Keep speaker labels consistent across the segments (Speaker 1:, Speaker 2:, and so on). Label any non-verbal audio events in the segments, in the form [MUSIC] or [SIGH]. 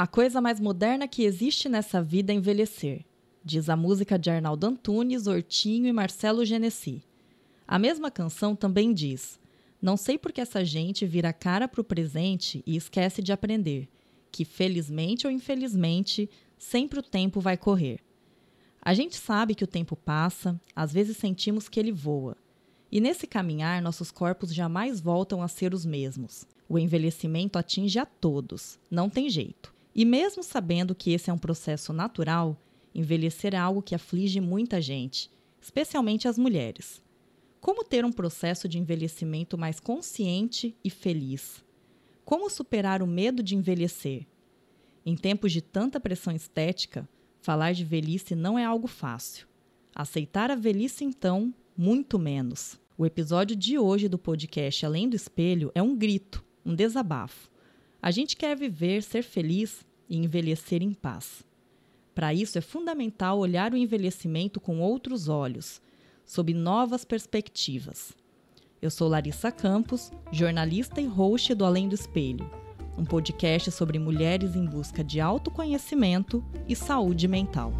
Speaker 1: A coisa mais moderna que existe nessa vida é envelhecer, diz a música de Arnaldo Antunes, Hortinho e Marcelo Genesi. A mesma canção também diz: Não sei por que essa gente vira a cara para o presente e esquece de aprender, que felizmente ou infelizmente, sempre o tempo vai correr. A gente sabe que o tempo passa, às vezes sentimos que ele voa. E nesse caminhar, nossos corpos jamais voltam a ser os mesmos. O envelhecimento atinge a todos, não tem jeito. E mesmo sabendo que esse é um processo natural, envelhecer é algo que aflige muita gente, especialmente as mulheres. Como ter um processo de envelhecimento mais consciente e feliz? Como superar o medo de envelhecer? Em tempos de tanta pressão estética, falar de velhice não é algo fácil. Aceitar a velhice, então, muito menos. O episódio de hoje do podcast Além do Espelho é um grito, um desabafo. A gente quer viver, ser feliz e envelhecer em paz. Para isso é fundamental olhar o envelhecimento com outros olhos, sob novas perspectivas. Eu sou Larissa Campos, jornalista e host do Além do Espelho, um podcast sobre mulheres em busca de autoconhecimento e saúde mental.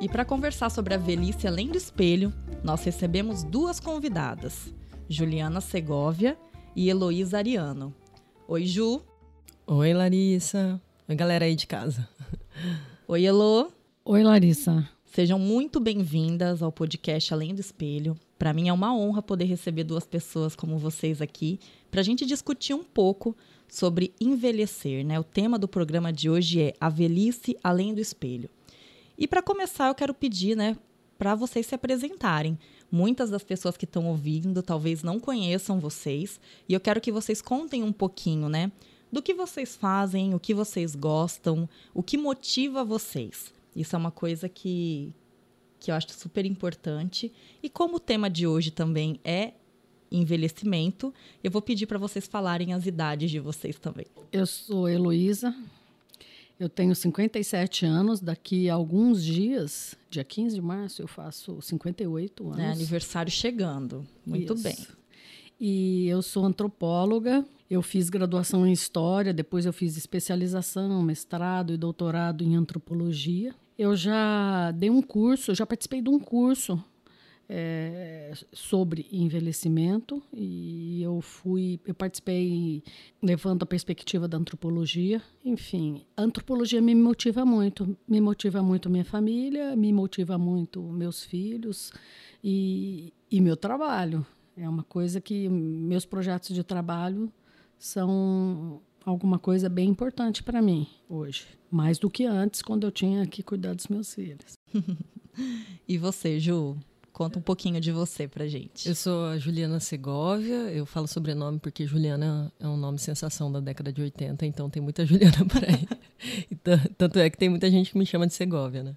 Speaker 1: E para conversar sobre a velhice além do espelho, nós recebemos duas convidadas, Juliana Segovia e Heloísa Ariano. Oi, Ju.
Speaker 2: Oi, Larissa. Oi, galera aí de casa.
Speaker 1: Oi, Elo.
Speaker 3: Oi, Larissa.
Speaker 1: Sejam muito bem-vindas ao podcast Além do Espelho. Para mim é uma honra poder receber duas pessoas como vocês aqui para a gente discutir um pouco sobre envelhecer. Né? O tema do programa de hoje é A Velhice Além do Espelho. E para começar, eu quero pedir né, para vocês se apresentarem. Muitas das pessoas que estão ouvindo talvez não conheçam vocês, e eu quero que vocês contem um pouquinho, né? Do que vocês fazem, o que vocês gostam, o que motiva vocês. Isso é uma coisa que, que eu acho super importante. E como o tema de hoje também é envelhecimento, eu vou pedir para vocês falarem as idades de vocês também.
Speaker 3: Eu sou Heloísa, eu tenho 57 anos, daqui a alguns dias, dia 15 de março, eu faço 58 anos.
Speaker 1: É aniversário chegando. Muito
Speaker 3: Isso.
Speaker 1: bem.
Speaker 3: E eu sou antropóloga, eu fiz graduação em História, depois eu fiz especialização, mestrado e doutorado em Antropologia. Eu já dei um curso, eu já participei de um curso é, sobre envelhecimento e eu fui, eu participei levando a perspectiva da antropologia. Enfim, a antropologia me motiva muito, me motiva muito minha família, me motiva muito meus filhos e, e meu trabalho. É uma coisa que meus projetos de trabalho são alguma coisa bem importante para mim hoje, mais do que antes quando eu tinha que cuidar dos meus filhos. [LAUGHS]
Speaker 1: e você, Ju? Conta um pouquinho de você pra gente.
Speaker 2: Eu sou a Juliana Segovia, eu falo sobrenome porque Juliana é um nome sensação da década de 80, então tem muita [LAUGHS] Juliana por aí. Tanto é que tem muita gente que me chama de Segovia, né?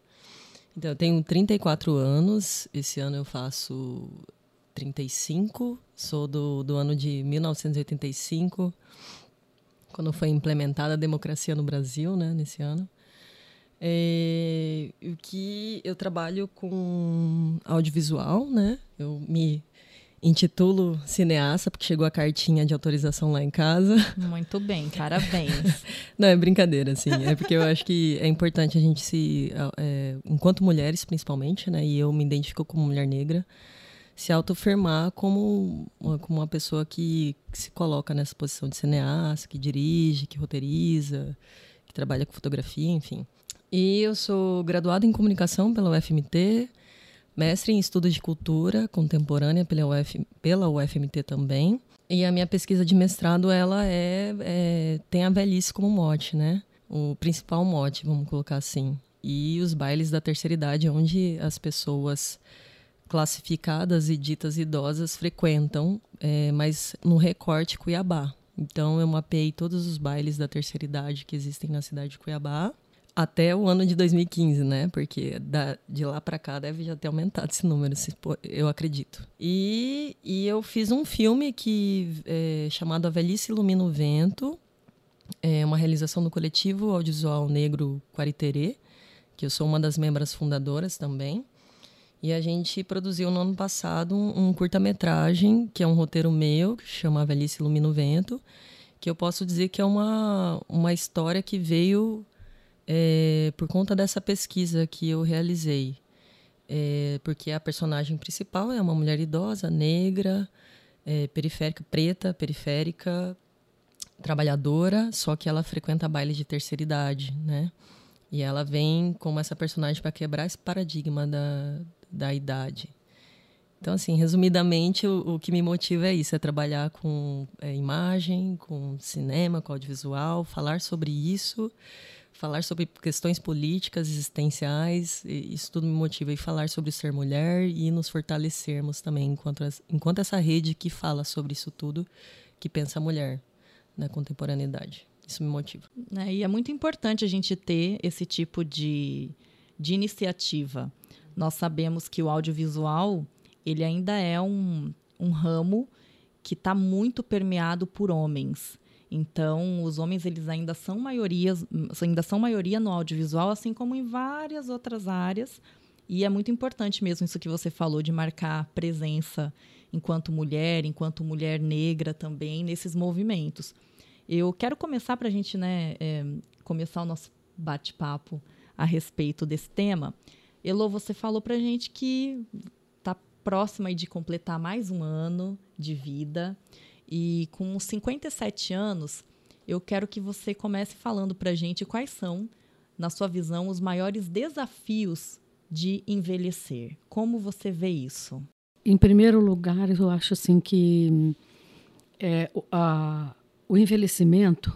Speaker 2: Então, eu tenho 34 anos, esse ano eu faço 35, sou do, do ano de 1985, quando foi implementada a democracia no Brasil, né, nesse ano. É, o que eu trabalho com audiovisual, né? Eu me intitulo cineasta porque chegou a cartinha de autorização lá em casa.
Speaker 1: Muito bem, [LAUGHS] parabéns.
Speaker 2: Não, é brincadeira, assim. É porque eu acho que é importante a gente se, é, enquanto mulheres principalmente, né? E eu me identifico como mulher negra, se autoafirmar como, como uma pessoa que, que se coloca nessa posição de cineasta, que dirige, que roteiriza, que trabalha com fotografia, enfim. E eu sou graduada em comunicação pela UFMT, mestre em estudos de cultura contemporânea pela, Uf, pela UFMT também. E a minha pesquisa de mestrado ela é, é tem a velhice como mote, né? O principal mote, vamos colocar assim. E os bailes da terceira idade, onde as pessoas classificadas e ditas idosas frequentam, é, mas no recorte Cuiabá. Então eu mapeei todos os bailes da terceira idade que existem na cidade de Cuiabá até o ano de 2015, né? Porque da, de lá para cá deve já ter aumentado esse número, eu acredito. E, e eu fiz um filme que é, chamado A Velhice Ilumina o Vento, é uma realização do coletivo audiovisual negro Quariterê, que eu sou uma das membros fundadoras também. E a gente produziu no ano passado um, um curta-metragem, que é um roteiro meu, que chama Velhice Ilumina o Vento, que eu posso dizer que é uma, uma história que veio é, por conta dessa pesquisa que eu realizei. É, porque a personagem principal é uma mulher idosa, negra, é, periférica, preta, periférica, trabalhadora, só que ela frequenta baile de terceira idade, né? E ela vem como essa personagem para quebrar esse paradigma da, da idade. Então, assim, resumidamente, o, o que me motiva é isso: é trabalhar com é, imagem, com cinema, com audiovisual, falar sobre isso, falar sobre questões políticas, existenciais, isso tudo me motiva. E falar sobre ser mulher e nos fortalecermos também enquanto, enquanto essa rede que fala sobre isso tudo, que pensa a mulher na contemporaneidade. Isso me motiva.
Speaker 1: É, e é muito importante a gente ter esse tipo de, de iniciativa. Nós sabemos que o audiovisual ele ainda é um, um ramo que está muito permeado por homens. Então, os homens eles ainda são maiorias, ainda são maioria no audiovisual, assim como em várias outras áreas. E é muito importante mesmo isso que você falou de marcar presença enquanto mulher, enquanto mulher negra também nesses movimentos. Eu quero começar para a gente né, é, começar o nosso bate-papo a respeito desse tema. Elo, você falou para a gente que está próxima de completar mais um ano de vida. E com 57 anos, eu quero que você comece falando para a gente quais são, na sua visão, os maiores desafios de envelhecer. Como você vê isso?
Speaker 3: Em primeiro lugar, eu acho assim que é, a, o envelhecimento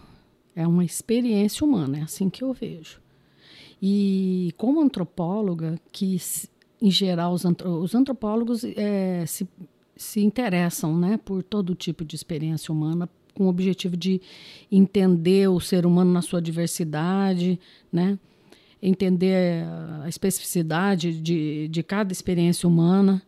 Speaker 3: é uma experiência humana, é assim que eu vejo. E como antropóloga, que em geral os, os antropólogos é, se, se interessam né, por todo tipo de experiência humana, com o objetivo de entender o ser humano na sua diversidade, né, entender a especificidade de, de cada experiência humana.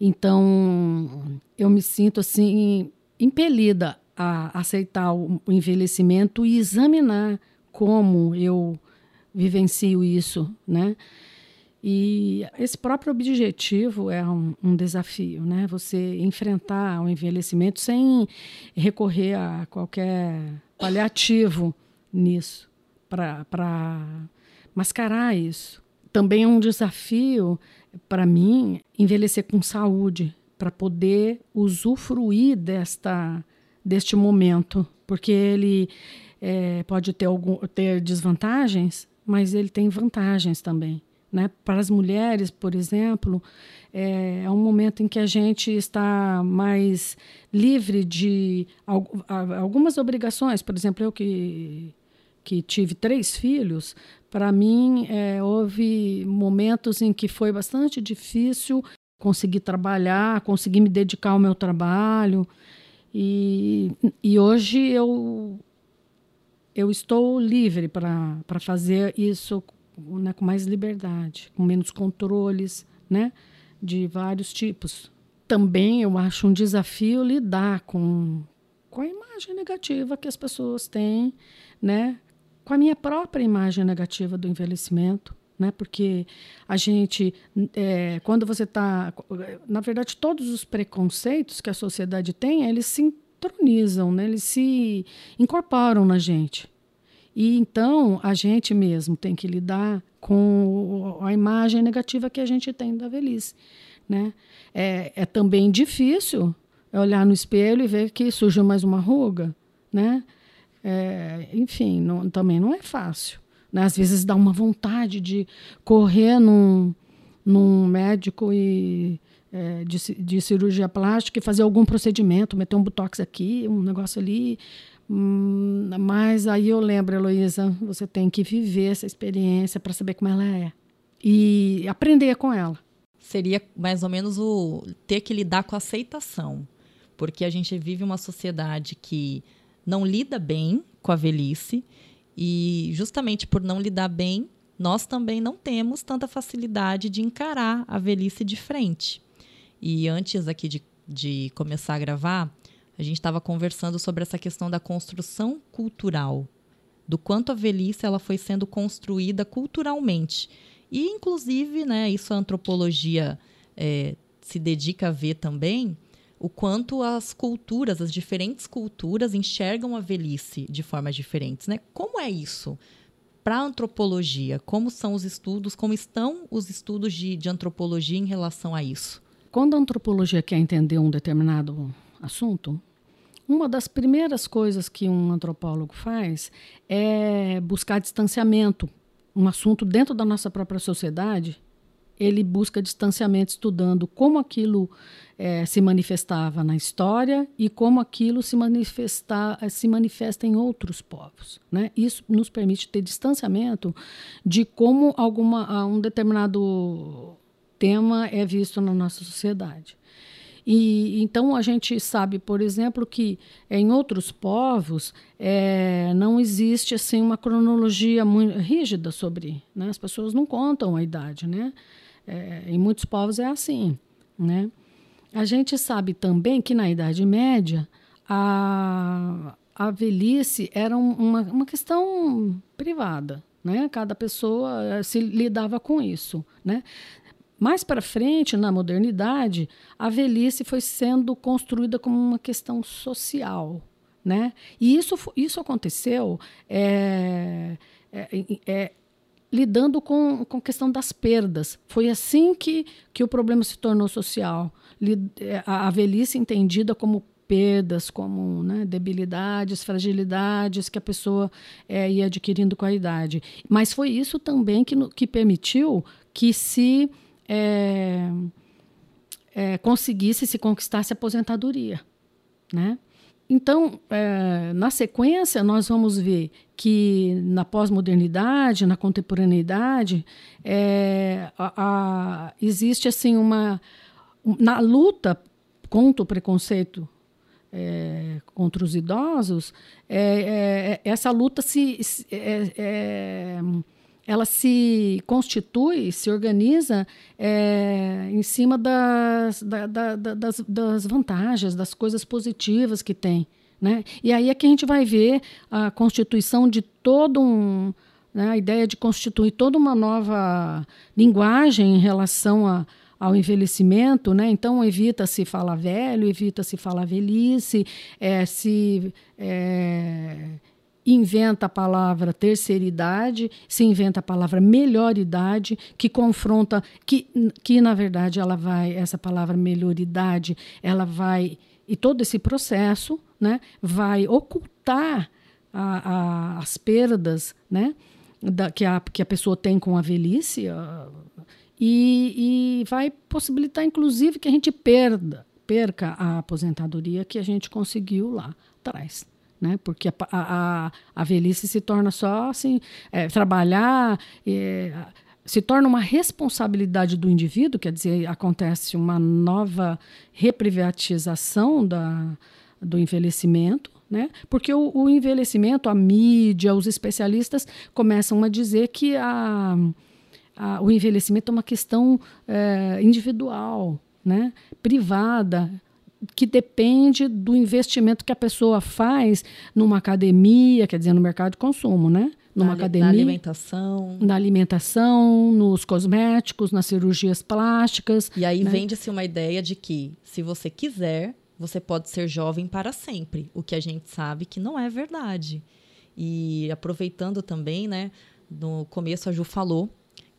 Speaker 3: Então, eu me sinto assim impelida a aceitar o envelhecimento e examinar como eu vivencio isso, né? E esse próprio objetivo é um, um, desafio, né? Você enfrentar o envelhecimento sem recorrer a qualquer paliativo nisso, para mascarar isso. Também é um desafio para mim envelhecer com saúde, para poder usufruir desta deste momento, porque ele é, pode ter, algum, ter desvantagens, mas ele tem vantagens também. Né? Para as mulheres, por exemplo, é, é, um momento em que a gente está mais livre de algumas obrigações. Por exemplo, eu que, que tive três filhos, para mim é, houve momentos em que foi bastante difícil conseguir trabalhar, conseguir me dedicar ao meu trabalho. E, e hoje eu, eu estou livre para fazer isso né, com mais liberdade, com menos controles né, de vários tipos. Também eu acho um desafio lidar com, com a imagem negativa que as pessoas têm, né, com a minha própria imagem negativa do envelhecimento né? Porque a gente, é, quando você está, na verdade, todos os preconceitos que a sociedade tem, eles se intronizam, né? Eles se incorporam na gente. E então a gente mesmo tem que lidar com a imagem negativa que a gente tem da velhice, né? É, é também difícil olhar no espelho e ver que surgiu mais uma ruga, né? É, enfim, não, também não é fácil. Né? Às vezes dá uma vontade de correr num, num médico e, é, de, de cirurgia plástica e fazer algum procedimento, meter um botox aqui, um negócio ali. Hum, mas aí eu lembro, Heloísa, você tem que viver essa experiência para saber como ela é e aprender com ela.
Speaker 1: Seria mais ou menos o ter que lidar com a aceitação, porque a gente vive uma sociedade que não lida bem com a velhice e justamente por não lidar bem, nós também não temos tanta facilidade de encarar a velhice de frente. E antes aqui de, de começar a gravar, a gente estava conversando sobre essa questão da construção cultural, do quanto a velhice ela foi sendo construída culturalmente. E, inclusive, né, isso a antropologia é, se dedica a ver também o quanto as culturas, as diferentes culturas enxergam a velhice de formas diferentes, né? Como é isso para a antropologia? Como são os estudos? Como estão os estudos de, de antropologia em relação a isso?
Speaker 3: Quando a antropologia quer entender um determinado assunto, uma das primeiras coisas que um antropólogo faz é buscar distanciamento. Um assunto dentro da nossa própria sociedade, ele busca distanciamento estudando como aquilo é, se manifestava na história e como aquilo se, manifesta, se manifesta em outros povos. Né? Isso nos permite ter distanciamento de como alguma, um determinado tema é visto na nossa sociedade. E então a gente sabe, por exemplo, que em outros povos é, não existe assim uma cronologia muito rígida sobre, né? As pessoas não contam a idade, né? É, em muitos povos é assim, né? A gente sabe também que na Idade Média a, a velhice era uma, uma questão privada, né? Cada pessoa eh, se lidava com isso, né? Mais para frente, na modernidade, a velhice foi sendo construída como uma questão social, né? E isso, isso aconteceu é, é, é, lidando com, com a questão das perdas. Foi assim que, que o problema se tornou social. É, a, velhice entendida como perdas, como né, debilidades, fragilidades que a pessoa é, ia adquirindo com a idade. Mas foi isso também que, que permitiu que se é, é, conseguisse se conquistasse a aposentadoria, né? Então, é, na sequência, nós vamos ver que na pós-modernidade, na contemporaneidade, é, a, a, existe assim uma na luta contra o preconceito é, contra os idosos, é, é, essa luta se, é, é, ela se constitui, se organiza é, em cima das, da, da, das, das vantagens, das coisas positivas que tem. Né? E aí é que a gente vai ver a constituição de todo um. Né, a ideia de constituir toda uma nova linguagem em relação a, ao envelhecimento, né? Então evita-se falar velho, evita-se falar velhice, é, se é, inventa a palavra terceiridade, se inventa a palavra melhoridade, que confronta, que, que na verdade ela vai, essa palavra melhoridade, ela vai, e todo esse processo, né, vai ocultar a, a, as perdas, né, da, que, a, que a pessoa tem com a velhice, a, e, e vai possibilitar, inclusive, que a gente perda, perca a aposentadoria que a gente conseguiu lá atrás. Né? Porque a, a, a velhice se torna só assim, é, trabalhar, é, se torna uma responsabilidade do indivíduo, quer dizer, acontece uma nova reprivatização da, do envelhecimento, né? Porque o, o envelhecimento, a mídia, os especialistas começam a dizer que a a, o envelhecimento é uma questão é, individual, né? privada, que depende do investimento que a pessoa faz numa academia, quer dizer, no mercado de consumo, né? Numa
Speaker 1: na,
Speaker 3: academia.
Speaker 1: Na alimentação.
Speaker 3: Na alimentação, nos cosméticos, nas cirurgias plásticas.
Speaker 1: E aí né? vende-se uma ideia de que, se você quiser, você pode ser jovem para sempre. O que a gente sabe que não é verdade. E aproveitando também, né? No começo a Ju falou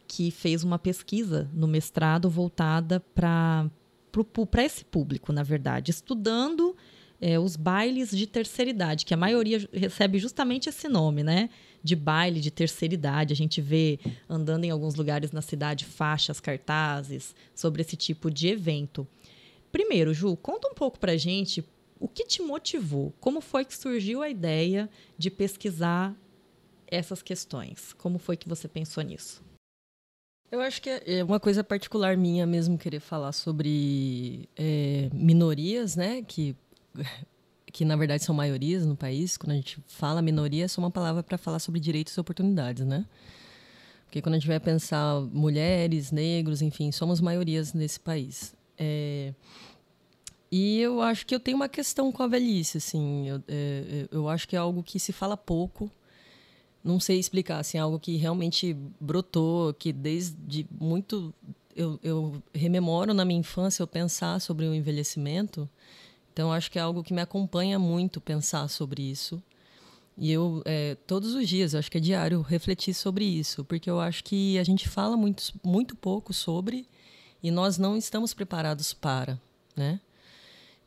Speaker 1: que fez uma pesquisa no mestrado voltada para esse público, na verdade, estudando é, os bailes de terceira idade, que a maioria recebe justamente esse nome, né? De baile de terceira idade. A gente vê andando em alguns lugares na cidade faixas, cartazes sobre esse tipo de evento. Primeiro, Ju, conta um pouco para gente o que te motivou, como foi que surgiu a ideia de pesquisar essas questões? Como foi que você pensou nisso?
Speaker 2: Eu acho que é uma coisa particular minha mesmo querer falar sobre é, minorias, né? Que, [LAUGHS] que na verdade são maiorias no país. Quando a gente fala minoria, é só uma palavra para falar sobre direitos e oportunidades, né? Porque quando a gente vai pensar mulheres, negros, enfim, somos maiorias nesse país. É, e eu acho que eu tenho uma questão com a velhice, assim. Eu, é, eu acho que é algo que se fala pouco não sei explicar, assim, algo que realmente brotou, que desde muito eu, eu rememoro na minha infância eu pensar sobre o envelhecimento. Então, acho que é algo que me acompanha muito pensar sobre isso. E eu, é, todos os dias, acho que é diário, refletir sobre isso, porque eu acho que a gente fala muito, muito pouco sobre e nós não estamos preparados para, né?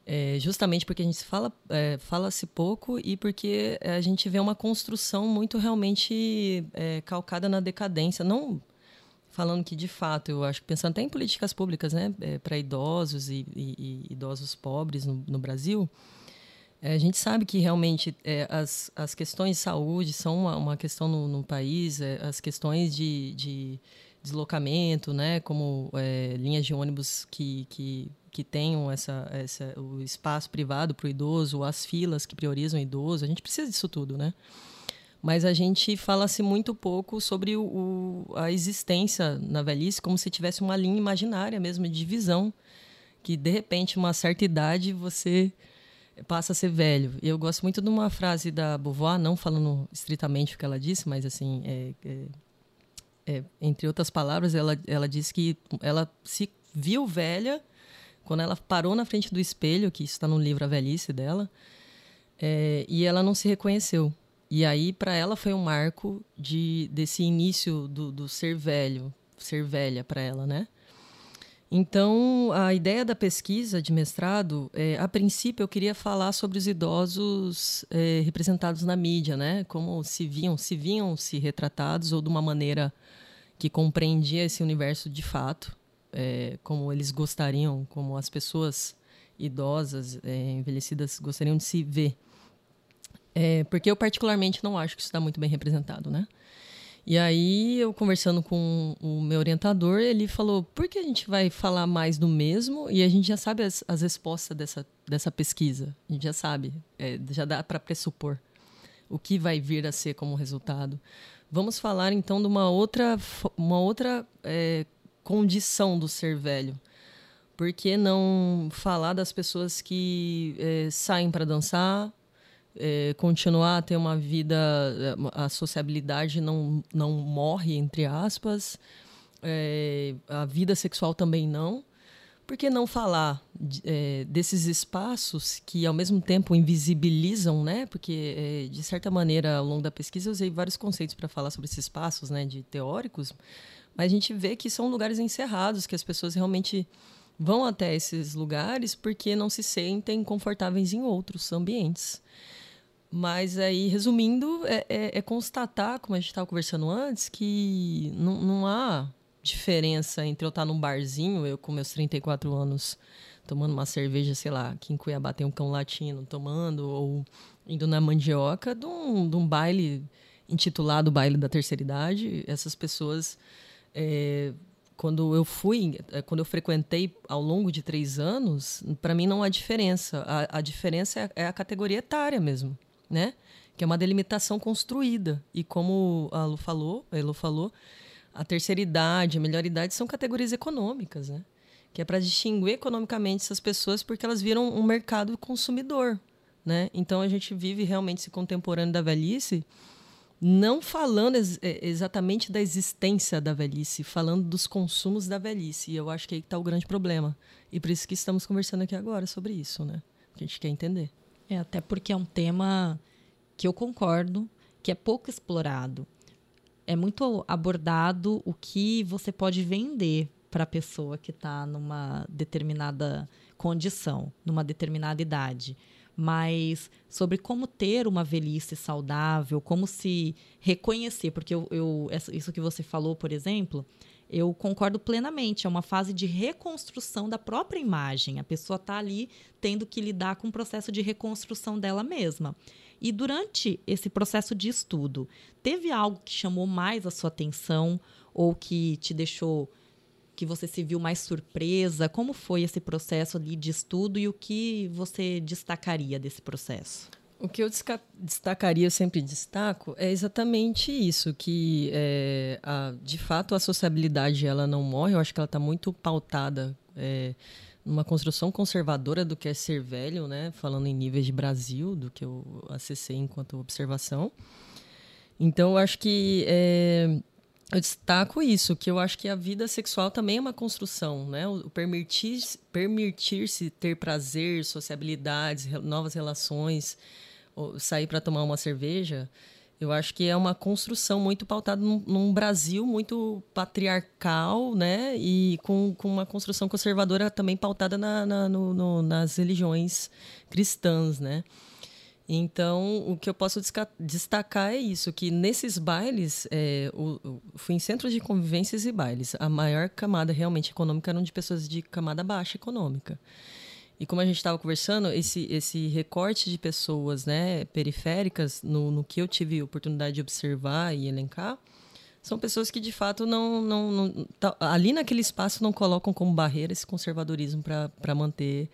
Speaker 2: É, justamente porque a gente fala é, fala-se pouco e porque a gente vê uma construção muito realmente é, calcada na decadência. Não falando que, de fato, eu acho pensando até em políticas públicas né, é, para idosos e, e, e, idosos pobres no, no Brasil, é, a gente sabe que realmente é, as, as questões de saúde são uma, uma questão no, no país, as questões de, de deslocamento, né, como linhas de ônibus que, que que tenham essa, essa, o espaço privado para o idoso, as filas que priorizam o idoso. A gente precisa disso tudo, né? Mas a gente fala-se muito pouco sobre o, a existência na velhice como se tivesse uma linha imaginária mesmo de visão, que de repente, uma certa idade, você passa a ser velho. Eu gosto muito de uma frase da Beauvoir, não falando estritamente o que ela disse, mas assim, é, é, é, entre outras palavras, ela, ela disse que ela se viu velha quando ela parou na frente do espelho, que está no livro A Velhice dela, é, e ela não se reconheceu. E aí, para ela, foi um marco de, desse início do, do ser velho, ser velha para ela, né? Então, a ideia da pesquisa de mestrado, é, a princípio, eu queria falar sobre os idosos é, representados na mídia, né? Como se viam, se viam se retratados ou de uma maneira que compreendia esse universo de fato é, como eles gostariam, como as pessoas idosas, é, envelhecidas gostariam de se ver. É, porque eu particularmente não acho que isso está muito bem representado, né? E aí, eu conversando com o meu orientador, ele falou: por que a gente vai falar mais do mesmo? E a gente já sabe as, as respostas dessa, dessa pesquisa. A gente já sabe, é, já dá para pressupor o que vai vir a ser como resultado. Vamos falar então de uma outra, uma outra é, condição do ser velho. Por que não falar das pessoas que é, saem para dançar, é, continuar a ter uma vida, é, a sociabilidade não, não morre, entre aspas, é, a vida sexual também não. Por que não falar desses espaços que, ao mesmo tempo, invisibilizam, né? Porque, de certa maneira, ao longo da pesquisa, eu usei vários conceitos para falar sobre esses espaços, né? De teóricos, mas a gente vê que são lugares encerrados, que as pessoas realmente vão até esses lugares porque não se sentem confortáveis em outros ambientes. Mas aí, resumindo, é, é, é constatar, como a gente estava conversando antes, que não, há diferença entre eu estar num barzinho, eu com meus 34 anos, tomando uma cerveja, sei lá, aqui em Cuiabá tem um cão latino tomando, ou indo na mandioca, de um, de um baile intitulado Baile da Terceira Idade. Essas pessoas é, quando eu fui, é, quando eu frequentei ao longo de três anos, para mim não há diferença. A, a diferença é, é a categoria etária mesmo, né? Que é uma delimitação construída. E como a Lu falou, a Lu falou, a terceira idade, a melhor idade são categorias econômicas, né? Que é para distinguir economicamente essas pessoas porque elas viram um mercado consumidor, né? Então a gente vive realmente esse contemporâneo da velhice não falando ex é, exatamente da existência da velhice, falando dos consumos da velhice. E eu acho que aí está o grande problema. E por isso que estamos conversando aqui agora sobre isso, né? Que a gente quer entender.
Speaker 1: É, até porque é um tema que eu concordo, que é pouco explorado. É muito abordado o que você pode vender para a pessoa que está numa determinada condição, numa determinada idade mas sobre como ter uma velhice saudável, como se reconhecer, porque eu, eu, isso que você falou, por exemplo, eu concordo plenamente. É uma fase de reconstrução da própria imagem. A pessoa está ali tendo que lidar com o processo de reconstrução dela mesma. E durante esse processo de estudo, teve algo que chamou mais a sua atenção ou que te deixou que você se viu mais surpresa? Como foi esse processo ali de estudo e o que você destacaria desse processo?
Speaker 2: O que eu destacaria, eu sempre destaco, é exatamente isso, que é, a, de fato a sociabilidade ela não morre, eu acho que ela está muito pautada é, numa construção conservadora do que é ser velho, né? falando em níveis de Brasil, do que eu acessei enquanto observação. Então, eu acho que é, eu destaco isso, que eu acho que a vida sexual também é uma construção, né? O permitir-se permitir ter prazer, sociabilidades, novas relações, sair para tomar uma cerveja, eu acho que é uma construção muito pautada num, num, Brasil muito patriarcal, né? E com, com uma construção conservadora também pautada na, na no, no, nas religiões cristãs, né? Então, o que eu posso destacar é isso, que nesses bailes, é, o, o, fui em centros de convivências e bailes. A maior camada realmente econômica eram de pessoas de camada baixa econômica. E como a gente estava conversando, esse, esse recorte de pessoas né, periféricas, no, no que eu tive oportunidade de observar e elencar, são pessoas que de fato não, não, não tá, ali naquele espaço não colocam como barreira esse conservadorismo para manter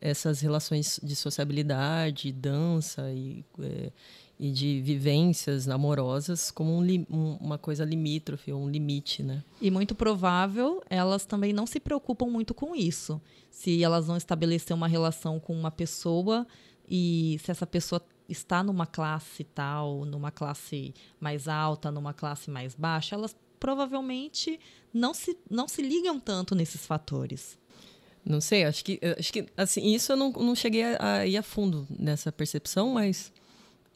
Speaker 2: essas relações de sociabilidade, dança e, é, e de vivências amorosas como um, um, uma coisa limítrofe, um limite, né?
Speaker 1: E muito provável elas também não se preocupam muito com isso. Se elas vão estabelecer uma relação com uma pessoa e se essa pessoa está numa classe tal, numa classe mais alta, numa classe mais baixa, elas provavelmente não se, não se ligam tanto nesses fatores.
Speaker 2: Não sei, acho que, acho que assim, isso eu não, não cheguei a, a ir a fundo nessa percepção, mas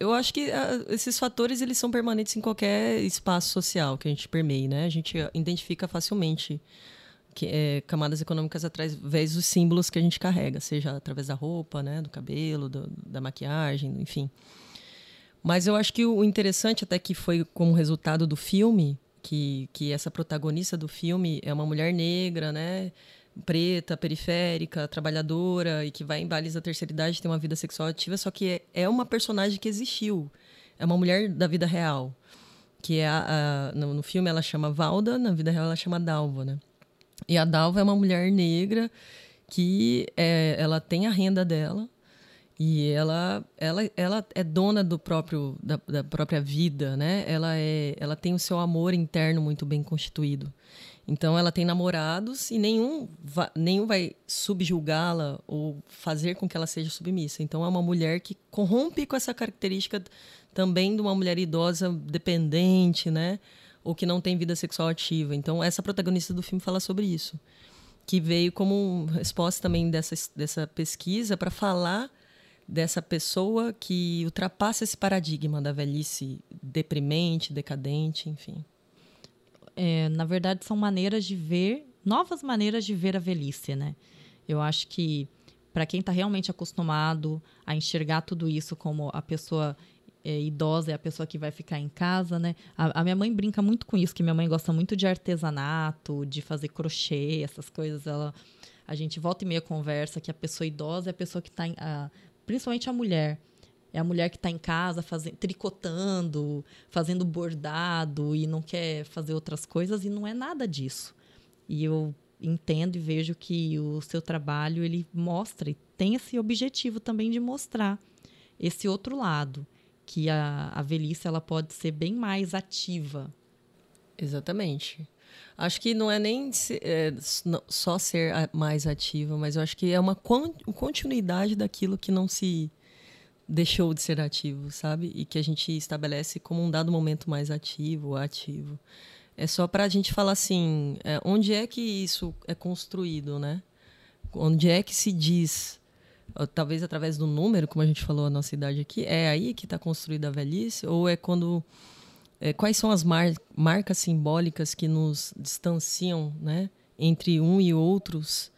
Speaker 2: eu acho que uh, esses fatores eles são permanentes em qualquer espaço social que a gente permeie, né? A gente identifica facilmente que, é, camadas econômicas através dos símbolos que a gente carrega, seja através da roupa, né, do cabelo, do, da maquiagem, enfim. Mas eu acho que o interessante até que foi como resultado do filme, que, que essa protagonista do filme é uma mulher negra, né? Preta, periférica, trabalhadora e que vai em bailes da terceira idade tem uma vida sexual ativa, só que é, é uma personagem que existiu. É uma mulher da vida real. Que é a, a no, no, filme ela chama Valda, na vida real ela chama Dalva, né? E a Dalva é uma mulher negra que é, ela tem a renda dela e ela, ela, ela é dona do próprio da, da própria vida, né? Ela é, ela tem o seu amor interno muito bem constituído. Então ela tem namorados e nenhum, va nenhum vai subjulgá-la ou fazer com que ela seja submissa. Então é uma mulher que corrompe com essa característica também de uma mulher idosa dependente, né? Ou que não tem vida sexual ativa. Então essa protagonista do filme fala sobre isso, que veio como resposta também dessa, dessa pesquisa para falar dessa pessoa que ultrapassa esse paradigma da velhice deprimente, decadente, enfim
Speaker 1: é, na verdade, são maneiras de ver, novas maneiras de ver a velhice, né? Eu acho que para quem está realmente acostumado a enxergar tudo isso como a pessoa é, idosa é a pessoa que vai ficar em casa, né? A, a, minha mãe brinca muito com isso, que minha mãe gosta muito de artesanato, de fazer crochê, essas coisas. Ela, a gente volta e meia conversa que a pessoa idosa é a pessoa que está, principalmente a mulher, é a mulher que está em casa tricotando, fazendo bordado e não quer fazer outras coisas e não é nada disso. E eu entendo e vejo que o seu trabalho ele mostra e tem esse objetivo também de mostrar esse outro lado, que a, a velhice ela pode ser bem mais ativa.
Speaker 2: Exatamente. Acho que não é nem é, só ser mais ativa, mas eu acho que é uma continuidade daquilo que não se deixou de ser ativo, sabe? E que a gente estabelece como um dado momento mais ativo, ativo. É só para a gente falar assim, é, onde é que isso é construído, né? Onde é que se diz, talvez através do número, como a gente falou a nossa idade aqui, é aí que está construída a velhice? Ou é quando... É, quais são as mar marcas simbólicas que nos distanciam, né? Entre um e outros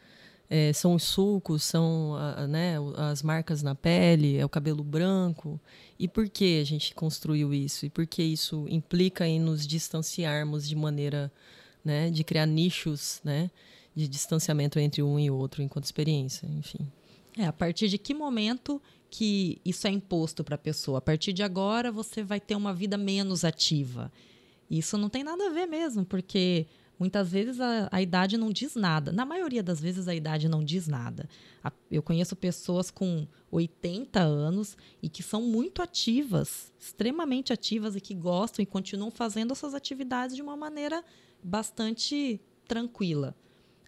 Speaker 2: é, são os sulcos, são a, né, as marcas na pele, é o cabelo branco. E por que a gente construiu isso? E por que isso implica em nos distanciarmos de maneira, né, de criar nichos, né, de distanciamento entre um e outro enquanto experiência, enfim.
Speaker 1: É, a partir de que momento que isso é imposto para a pessoa? A partir de agora você vai ter uma vida menos ativa. Isso não tem nada a ver mesmo, porque Muitas vezes a, a, idade não diz nada. Na maioria das vezes a idade não diz nada. A, eu conheço pessoas com 80 anos e que são muito ativas, extremamente ativas e que gostam e continuam fazendo essas atividades de uma maneira bastante tranquila.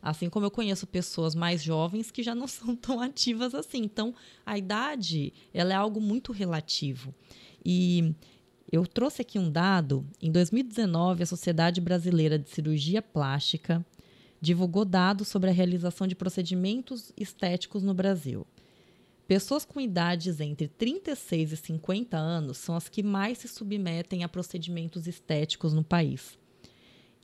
Speaker 1: Assim como eu conheço pessoas mais jovens que já não [LAUGHS] são tão ativas assim. Então, a idade ela é algo muito relativo. E Eu trouxe aqui um dado. Em 2019, a Sociedade Brasileira de Cirurgia Plástica divulgou dados sobre a realização de procedimentos estéticos no Brasil. Pessoas com idades entre 36 e 50 anos são as que mais se submetem a procedimentos estéticos no país.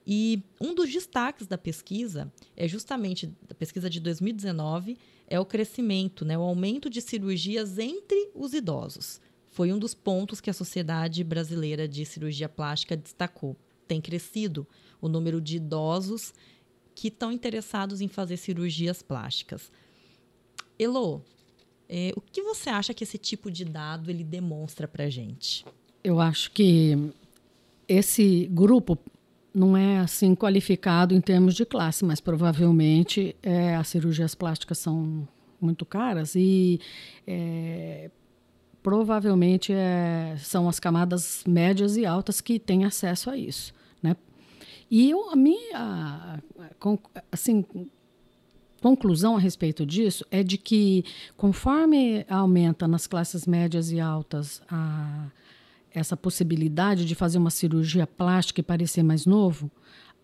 Speaker 1: E um dos destaques da pesquisa é justamente da pesquisa de 2019 é o crescimento, né, o aumento de cirurgias entre os idosos. Foi um dos pontos que a Sociedade Brasileira de Cirurgia Plástica destacou. Tem crescido o número de idosos que estão interessados em fazer cirurgias plásticas. Elo, é, o que você acha que esse tipo de dado ele demonstra para gente?
Speaker 3: Eu acho que esse grupo não é assim qualificado em termos de classe, mas provavelmente é, as cirurgias plásticas são muito caras e é, provavelmente é, são as camadas médias e altas que têm acesso a isso, né? E eu, a minha assim, conclusão a respeito disso é de que conforme aumenta nas classes médias e altas a essa possibilidade de fazer uma cirurgia plástica e parecer mais novo,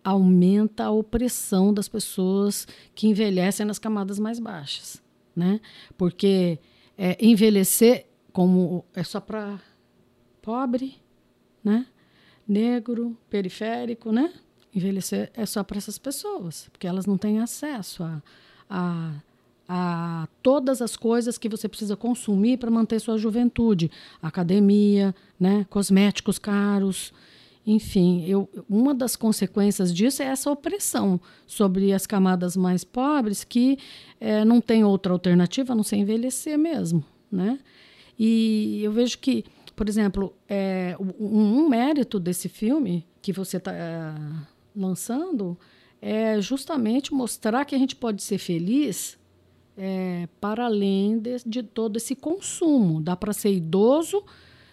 Speaker 3: aumenta a opressão das pessoas que envelhecem nas camadas mais baixas, né? Porque é, envelhecer como é só para pobre, né? Negro, periférico, né? Envelhecer é só para essas pessoas, porque elas não têm acesso a, a a todas as coisas que você precisa consumir para manter sua juventude, academia, né, cosméticos caros, enfim, eu, uma das consequências disso é essa opressão sobre as camadas mais pobres que é, não tem outra alternativa a não ser envelhecer mesmo, né? E eu vejo que, por exemplo, é, um, um mérito desse filme que você está é, lançando é justamente mostrar que a gente pode ser feliz é, para além de, de, todo esse consumo. Dá para ser idoso,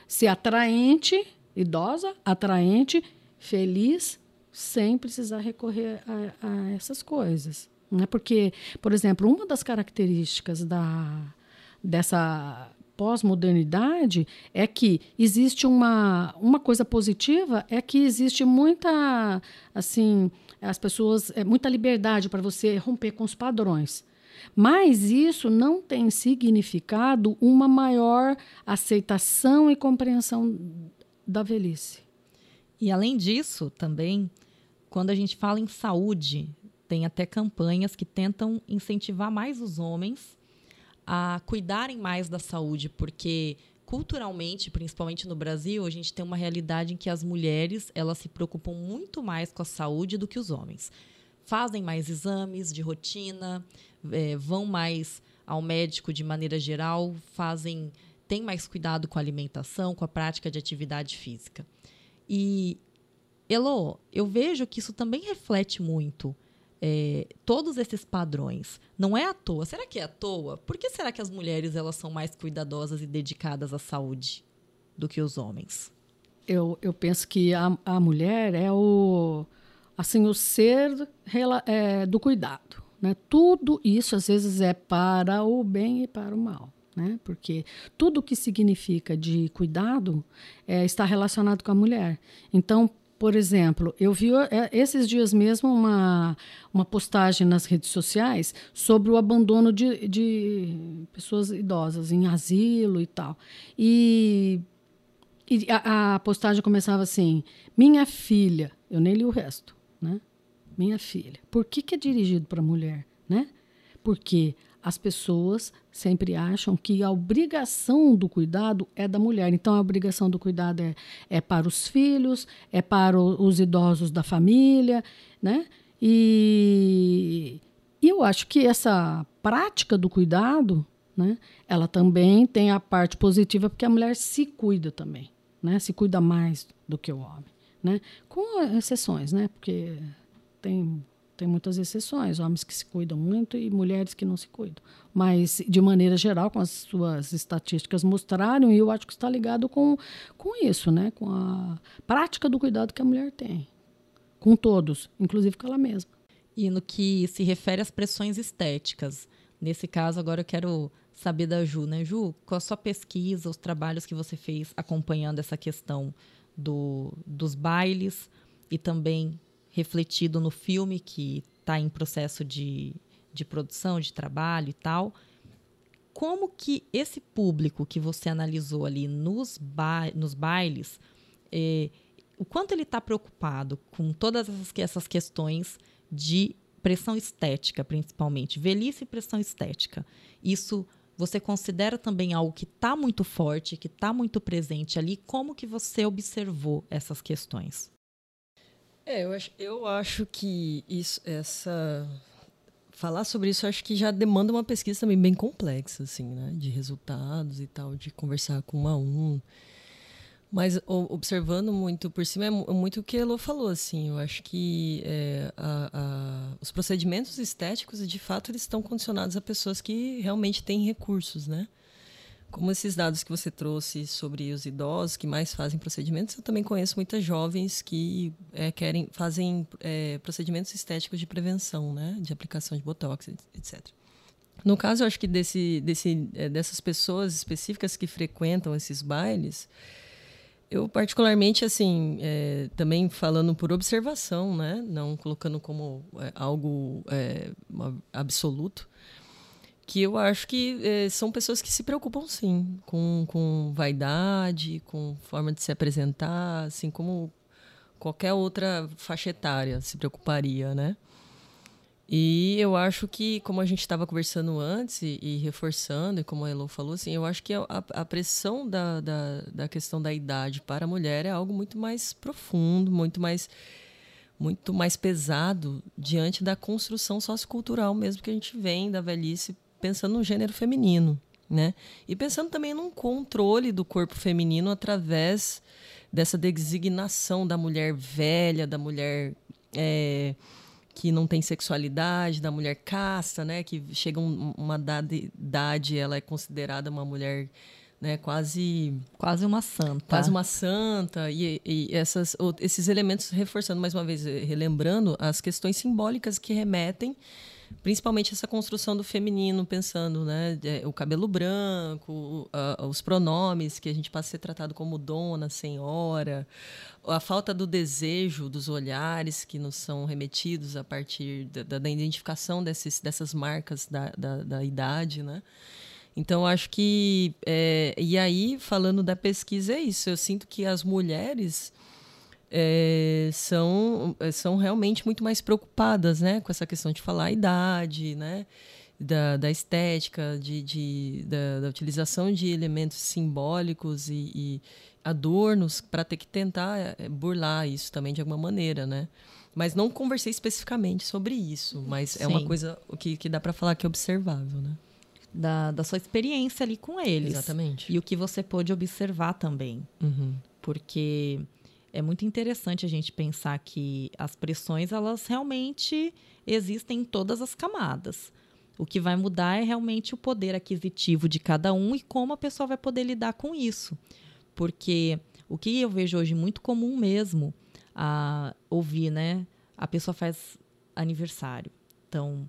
Speaker 3: ser atraente, idosa, atraente, feliz, sem precisar recorrer a, a essas coisas. Né? Porque, por exemplo, uma das características da, dessa pós-modernidade é que existe uma, uma coisa positiva é que existe muita assim as pessoas é muita liberdade para você romper com os padrões mas isso não tem significado uma maior aceitação e compreensão da velhice.
Speaker 1: E além disso, também, quando a gente fala em saúde, tem até campanhas que tentam incentivar mais os homens a cuidarem mais da saúde, porque culturalmente, principalmente no Brasil, a gente tem uma realidade em que as mulheres elas se preocupam muito mais com a saúde do que os homens. Fazem mais exames de rotina, é, vão mais ao médico de maneira geral, fazem, têm mais cuidado com a alimentação, com a prática de atividade física. E, Elo, eu vejo que isso também reflete muito é, todos esses padrões. Não é à toa. Será que é à toa? Por que será que as mulheres elas são mais cuidadosas e dedicadas à saúde do que os homens?
Speaker 3: Eu, eu penso que a, a mulher é o assim o ser é, do cuidado. Né? Tudo isso, às vezes, é para o bem e para o mal. Né? Porque tudo que significa de cuidado é, está relacionado com a mulher. Então, por exemplo, eu vi é, esses dias mesmo uma, uma postagem nas redes sociais sobre o abandono de, de pessoas idosas em asilo e tal. E, e a, a, postagem começava assim: Minha filha, eu nem li o resto, né? minha filha. Por que, que é dirigido para mulher? Né? Porque as pessoas sempre acham que a obrigação do cuidado é da mulher. Então, a obrigação do cuidado é, é para os filhos, é para os idosos da família, né? E, e eu acho que essa prática do cuidado, né? Ela também tem a parte positiva porque a mulher se cuida também, né? Se cuida mais do que o homem, né? Com exceções, né? Porque tem, tem muitas exceções, homens que se cuidam muito e mulheres que não se cuidam. Mas, de maneira geral, com as suas estatísticas mostraram, e eu acho que está ligado com, com isso, né? com a prática do cuidado que a mulher tem. Com todos, inclusive com ela mesma.
Speaker 1: E no que se refere às pressões estéticas, Nesse caso, agora eu quero saber da Ju, né? Ju, com a sua pesquisa, os trabalhos que você fez acompanhando essa questão do, dos bailes e também refletido no filme que está em processo de, de produção, de trabalho e tal. Como que esse público que você analisou ali nos, ba nos bailes, eh, o quanto ele está preocupado com todas essas, essas questões de pressão estética, principalmente, velhice e pressão estética. Isso você considera também algo que está muito forte, que está muito presente ali? Como que você observou essas questões?
Speaker 2: É, eu acho, eu acho que isso, essa falar sobre isso, acho que já demanda uma pesquisa também bem complexa, assim, né, de resultados e tal, de conversar com um a um. Mas observando muito por cima, é, é muito o que Elo falou, assim. Eu acho que é, a, a, os procedimentos estéticos, de fato, eles estão condicionados a pessoas que realmente têm recursos, né? Como esses dados que você trouxe sobre os idosos que mais fazem procedimentos, eu também conheço muitas jovens que é, querem fazem é, procedimentos estéticos de prevenção, né? De aplicação de botox, etc. No caso, eu acho que desse, desse, é, dessas pessoas específicas que frequentam esses bailes, eu, particularmente, assim, é, também falando por observação, né? Não colocando como é, algo é, absoluto, que eu acho que é, são pessoas que se preocupam, sim, com, com vaidade, com forma de se apresentar, assim como qualquer outra faixa etária se preocuparia, né? E eu acho que, como a gente estava conversando antes e, e, reforçando, e como a Elo falou, assim, eu acho que a, a pressão da, da, da, questão da idade para a mulher é algo muito mais profundo, muito mais, muito mais pesado diante da construção sociocultural mesmo que a gente vem da velhice pensando no gênero feminino. Né? E pensando também num controle do corpo feminino através dessa designação da mulher velha, da mulher. É, que não tem sexualidade, da mulher casta, né? Que chega um, uma idade, ela é considerada uma mulher né, quase
Speaker 1: quase uma santa
Speaker 2: quase uma santa e, e essas esses elementos reforçando mais uma vez relembrando as questões simbólicas que remetem principalmente essa construção do feminino, pensando, né, o cabelo branco, os pronomes que a gente passa a ser tratado como dona, senhora, a falta do desejo, dos olhares que nos são remetidos a partir da, da identificação desses, dessas marcas da, da, da idade, né? Então, acho que. É, e aí, falando da pesquisa, é isso. Eu sinto que as mulheres é, são, é, são realmente muito mais preocupadas né, com essa questão de falar a idade, né, da, da estética, de, de da, da, utilização de elementos simbólicos e, e adornos para ter que tentar é, burlar isso também de alguma maneira, né? Mas não conversei especificamente sobre isso, mas Sim. é uma coisa que, que dá para falar que é observável, né?
Speaker 1: Da, da sua experiência ali com eles.
Speaker 2: Exatamente.
Speaker 1: E o que você pôde observar também.
Speaker 2: Uhum.
Speaker 1: Porque é muito interessante a gente pensar que as pressões elas realmente existem em todas as camadas. O que vai mudar é realmente o poder aquisitivo de cada um e como a pessoa vai poder lidar com isso. Porque o que eu vejo hoje muito comum mesmo a ouvir, né? A pessoa faz aniversário. Então,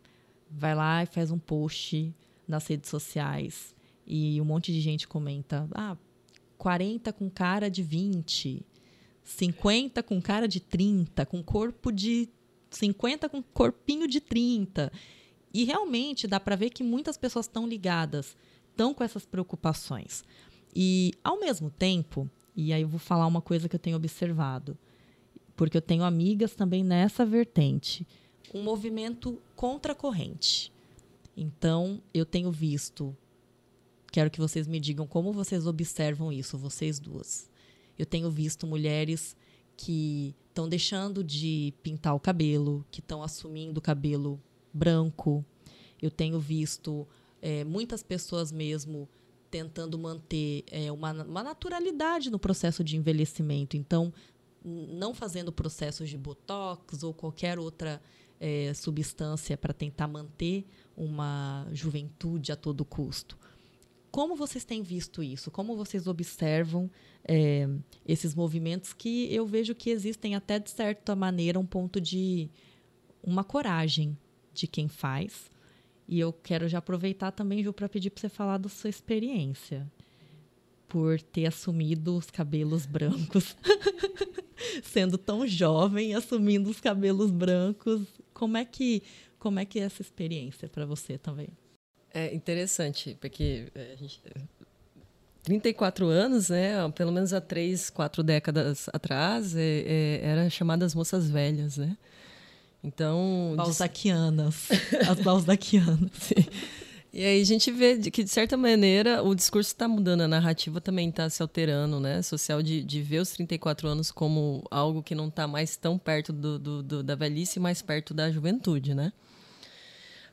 Speaker 1: vai lá e faz um post nas redes sociais e um monte de gente comenta: "Ah, 40 com cara de 20". 50 com cara de 30, com corpo de 50 com corpinho de 30. E realmente dá para ver que muitas pessoas estão ligadas, estão com essas preocupações. E ao mesmo tempo, e aí eu vou falar uma coisa que eu tenho observado, porque eu tenho amigas também nessa vertente, um movimento contra a corrente. Então, eu tenho visto, quero que vocês me digam como vocês observam isso, vocês duas. Eu tenho visto mulheres que estão deixando de pintar o cabelo, que estão assumindo o cabelo branco. Eu tenho visto é, muitas pessoas mesmo tentando manter é, uma, uma naturalidade no processo de envelhecimento. Então, não fazendo processos de botox ou qualquer outra é, substância para tentar manter uma juventude a todo custo. Como vocês têm visto isso? Como vocês observam é, esses movimentos que eu vejo que existem até de certa maneira um ponto de uma coragem de quem faz E eu quero já aproveitar também, Ju, para pedir para você falar da sua experiência por ter assumido os cabelos brancos. [LAUGHS] Sendo tão jovem, assumindo os cabelos brancos. Como é que, como é, que é essa experiência para você também?
Speaker 2: É interessante, porque é, a gente, 34 anos, né? Pelo menos há três, quatro décadas atrás, é, é, era chamadas moças velhas, né? Então.
Speaker 1: Balzaquianas. [LAUGHS] as Balzaquianas.
Speaker 2: Sim. E aí a gente vê que, de certa maneira, o discurso está mudando, a narrativa também está se alterando, né? Social de, de ver os 34 anos como algo que não está mais tão perto do, do, do, da velhice, mais perto da juventude, né?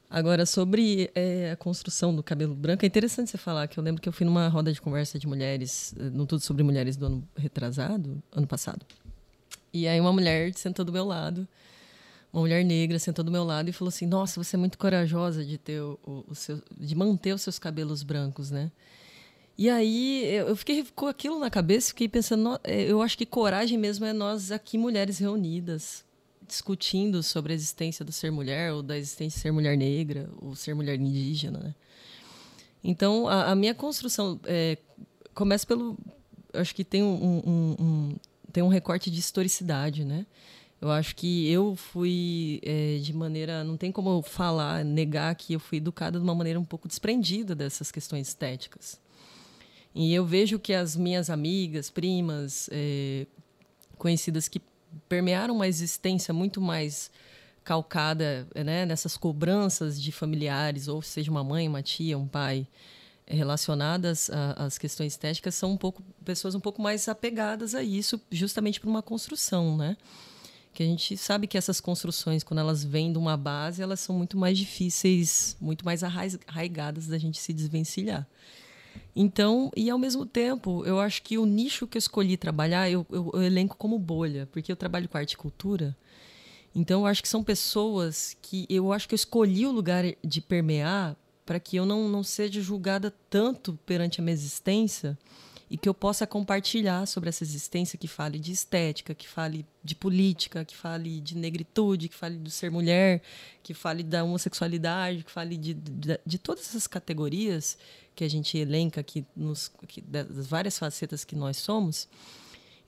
Speaker 2: Agora, sobre é, a construção do cabelo branco, é interessante você falar que eu lembro que eu fui numa roda de conversa de mulheres, eh, no Tudo Sobre Mulheres do ano retrasado, ano passado. E aí uma mulher sentou do meu lado, uma mulher negra sentou do meu lado e falou assim: Nossa, você é muito corajosa de ter o, o, seu, de manter os seus cabelos brancos, né? E aí eu fiquei com aquilo na cabeça, fiquei pensando, eh, eu acho que coragem mesmo é nós aqui mulheres reunidas discutindo sobre a existência do ser mulher, ou da existência de ser mulher negra, ou ser mulher indígena. Né? Então, a, a, minha construção é, começa pelo. Acho que tem um, um, um, tem um recorte de historicidade, né? Eu acho que eu fui é, de maneira. Não tem como falar, negar que eu fui educada de uma maneira um pouco desprendida dessas questões estéticas. E eu vejo que as minhas amigas, primas, é, conhecidas que permearam uma existência muito mais calcada né, nessas cobranças de familiares, ou seja, uma mãe, uma tia, um pai, eh, relacionadas às questões estéticas, são um pouco pessoas um pouco mais apegadas a isso, justamente por uma construção, né? Que a gente sabe que essas construções, quando elas vêm de uma base, elas são muito mais difíceis, muito mais arraigadas da gente se desvencilhar. Então, e ao mesmo tempo, eu acho que o nicho que eu escolhi trabalhar, eu, eu, eu elenco como bolha, porque eu trabalho com arte e cultura. Então, eu acho que são pessoas que eu acho que eu escolhi o lugar de permear para que eu não, não seja julgada tanto perante a minha existência e que eu possa compartilhar sobre essa existência que fale de estética, que fale de política, que fale de negritude, que fale do ser mulher, que fale da homossexualidade, que fale de, de, de todas essas categorias que a gente elenca aqui, nos, das várias facetas que nós somos.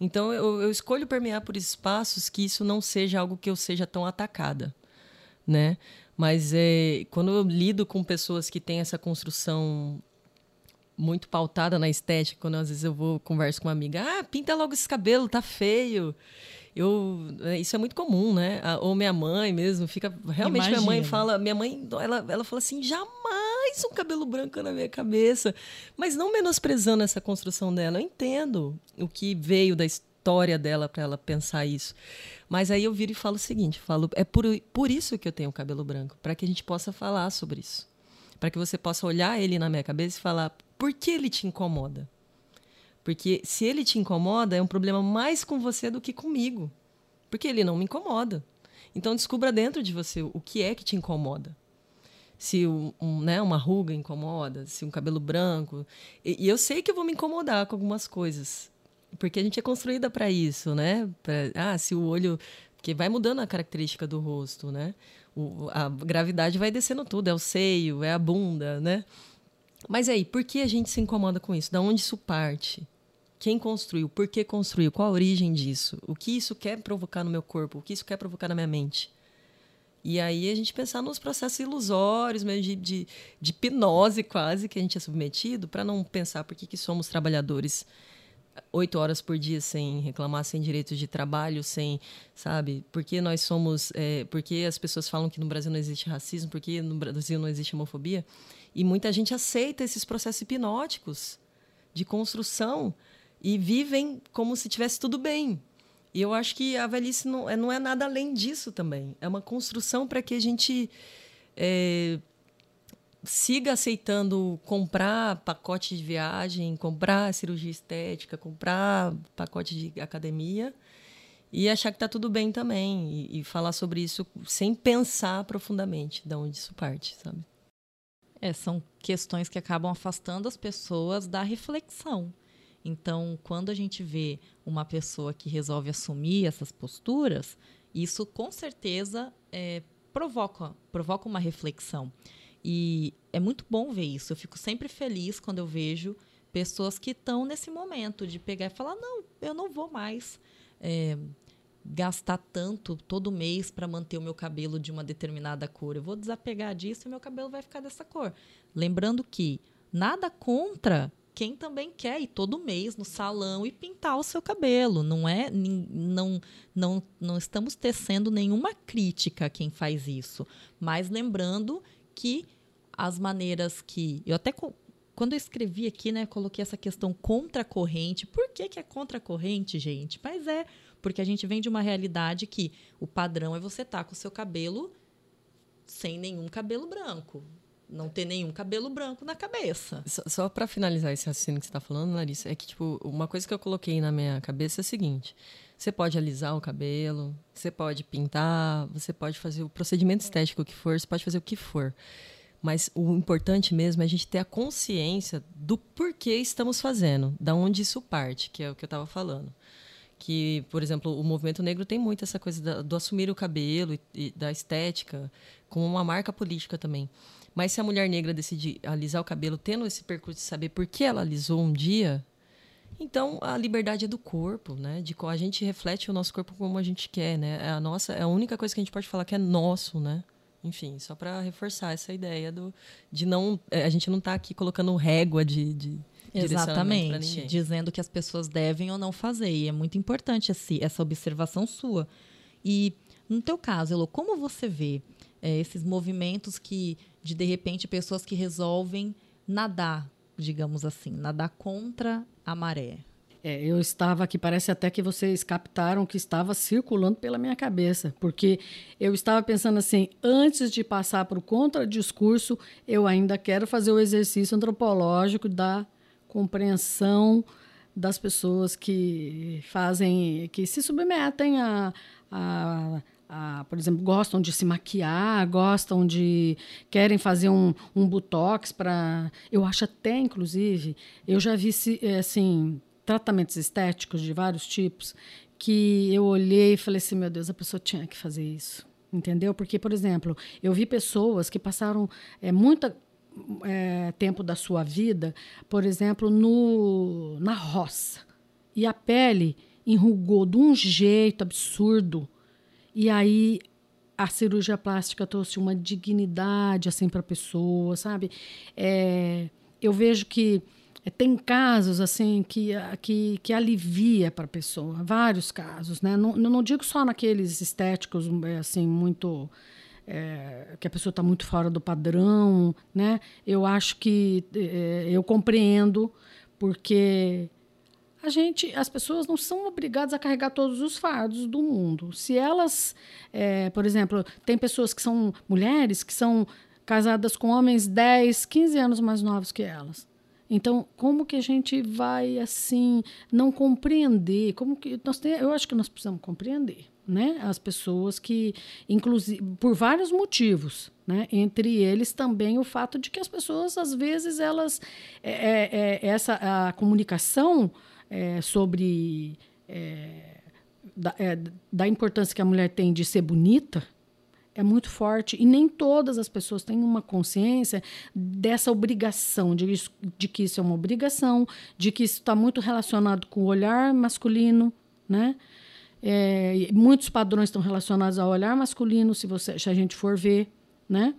Speaker 2: Então, eu, eu, escolho permear por espaços que isso não seja algo que eu seja tão atacada, né? Mas é, quando eu lido com pessoas que têm essa construção muito pautada na estética, quando às vezes eu vou converso com uma amiga, ah, pinta logo esse cabelo, tá feio. Eu, é, isso é muito comum, né? Ou minha mãe mesmo fica. Realmente, Imagina. minha mãe fala. Minha mãe, ela, ela fala assim: jamais um cabelo branco na minha cabeça. Mas não menosprezando essa construção dela. Eu entendo o que veio da história dela para ela pensar isso. Mas aí eu viro e falo o seguinte: falo, é por, por isso que eu tenho cabelo branco, para que a gente possa falar sobre isso. Para que você possa olhar ele na minha cabeça e falar: por que ele te incomoda? Porque se ele te incomoda, é um problema mais com você do que comigo. Porque ele não me incomoda. Então descubra dentro de você o que é que te incomoda. Se um, né, uma ruga incomoda, se um cabelo branco. E, e, eu sei que eu vou me incomodar com algumas coisas. Porque a gente é construída para isso, né? Pra, ah, se o olho. Porque vai mudando a característica do rosto, né? O, a gravidade vai descendo tudo. É o seio, é a bunda, né? Mas aí, por que a gente se incomoda com isso? Da onde isso parte? Quem construiu? Por que construiu? Qual a origem disso? O que isso quer provocar no meu corpo? O que isso quer provocar na minha mente? E aí a gente pensar nos processos ilusórios, mesmo de, de, de hipnose quase que a gente é submetido, para não pensar por que, que somos trabalhadores oito horas por dia sem reclamar, sem direitos de trabalho, sem, sabe? Porque nós somos, é, porque as pessoas falam que no Brasil não existe racismo, porque no Brasil não existe homofobia, e muita gente aceita esses processos hipnóticos de construção e vivem como se tivesse tudo bem. E eu acho que a velhice não é, não é nada além disso também. É uma construção para que a gente é, siga aceitando comprar pacote de viagem, comprar cirurgia estética, comprar pacote de academia e achar que está tudo bem também e, e, falar sobre isso sem pensar profundamente de onde isso parte, sabe?
Speaker 1: É, são questões que acabam afastando as pessoas da reflexão. Então, quando a gente vê uma pessoa que resolve assumir essas posturas, isso com certeza é, provoca, provoca uma reflexão. E é muito bom ver isso. Eu fico sempre feliz quando eu vejo pessoas que estão nesse momento de pegar e falar: não, eu não vou mais é, gastar tanto todo mês para manter o meu cabelo de uma determinada cor. Eu vou desapegar disso e meu cabelo vai ficar dessa cor. Lembrando que nada contra quem também quer ir todo mês no salão e pintar o seu cabelo. Não é, não, não, não estamos tecendo nenhuma crítica a quem faz isso, mas lembrando que as maneiras que eu até quando eu escrevi aqui, né, coloquei essa questão contra a corrente. Por que, que é contra a corrente, gente? Mas é porque a gente vem de uma realidade que o padrão é você estar tá com o seu cabelo sem nenhum cabelo branco não ter nenhum cabelo branco na cabeça.
Speaker 2: Só, só para finalizar esse raciocínio que você está falando, Larissa, é que tipo uma coisa que eu coloquei na minha cabeça é a seguinte: você pode alisar o cabelo, você pode pintar, você pode fazer o procedimento estético que for, você pode fazer o que for. Mas o importante mesmo é a gente ter a consciência do porquê estamos fazendo, da onde isso parte, que é o que eu estava falando. Que, por exemplo, o movimento negro tem muito essa coisa da, do assumir o cabelo e, e da estética como uma marca política também. Mas se a mulher negra decidir alisar o cabelo, tendo esse percurso de saber por que ela alisou um dia, então a liberdade é do corpo, né? De a gente reflete o nosso corpo como a gente quer, né? É a nossa, é a única coisa que a gente pode falar que é nosso, né? Enfim, só para reforçar essa ideia do de não é, a gente não tá aqui colocando régua de, de
Speaker 1: Exatamente, dizendo que as pessoas devem ou não fazer. E é muito importante esse, essa observação sua. E no teu caso, Elo, como você vê é, esses movimentos que de de repente pessoas que resolvem nadar, digamos assim, nadar contra a maré.
Speaker 3: É, eu estava aqui, parece até que vocês captaram que estava circulando pela minha cabeça, porque eu estava pensando assim, antes de passar para o contradiscurso, eu ainda quero fazer o exercício antropológico da compreensão das pessoas que fazem, que se submetem a, a ah, por exemplo, gostam de se maquiar, gostam de. querem fazer um, um botox para. Eu acho até, inclusive, eu já vi eh, assim, tratamentos estéticos de vários tipos que eu olhei e falei assim: meu Deus, a pessoa tinha que fazer isso. Entendeu? Porque, por exemplo, eu vi pessoas que passaram é, muita é, tempo da sua vida, por exemplo, no, na roça. E a pele enrugou de um jeito absurdo e aí a cirurgia plástica trouxe uma dignidade assim para a pessoa, sabe? É, eu vejo que é, tem casos assim que, que, que alivia para a pessoa, vários casos, né? Não, não digo só naqueles estéticos é, assim muito é, que a pessoa está muito fora do padrão, né? Eu acho que é, eu compreendo porque a gente, as pessoas não são obrigadas a carregar todos os fardos do mundo. Se elas, é, por exemplo, tem pessoas que são mulheres que são casadas com homens 10, 15 anos mais novos que elas. Então, como que a gente vai assim não compreender? Como que nós tem, eu acho que nós precisamos compreender, né? As pessoas que, inclusive, por vários motivos, né? Entre eles também o fato de que as pessoas às vezes elas é, é, é essa a comunicação é, sobre é, da, é, da importância que a mulher tem de ser bonita é muito forte e nem todas as pessoas têm uma consciência dessa obrigação, de, de que isso é uma obrigação, de que isso está muito relacionado com o olhar masculino, né? É, muitos padrões estão relacionados ao olhar masculino, se, você, se a gente for ver, né?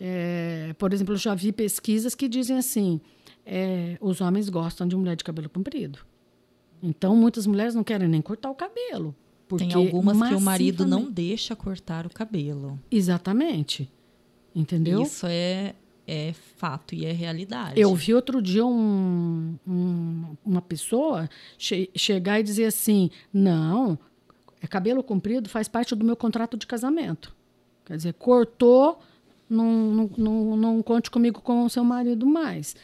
Speaker 3: É, por exemplo, eu já vi pesquisas que dizem assim: é, os homens gostam de mulher de cabelo comprido. Então, muitas mulheres não querem nem cortar o cabelo.
Speaker 1: Tem algumas que o marido não deixa cortar o cabelo.
Speaker 3: Exatamente. Entendeu?
Speaker 1: Isso é, é fato e é realidade.
Speaker 3: Eu vi outro dia um, um, uma pessoa che chegar e dizer assim: não, é cabelo comprido faz parte do meu contrato de casamento. Quer dizer, cortou, não, não, não, não conte comigo como seu marido mais.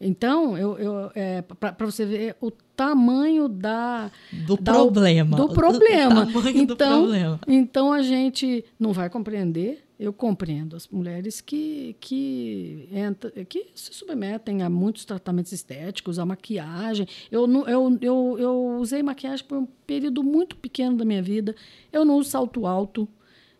Speaker 3: Então, eu, eu é, para você ver o tamanho da
Speaker 1: do da, problema,
Speaker 3: do problema. então, do problema. então a gente não vai compreender. Eu compreendo as mulheres que que entra, que se submetem a muitos tratamentos estéticos, a maquiagem. Eu, eu, eu, eu usei maquiagem por um período muito pequeno da minha vida. Eu não uso salto alto.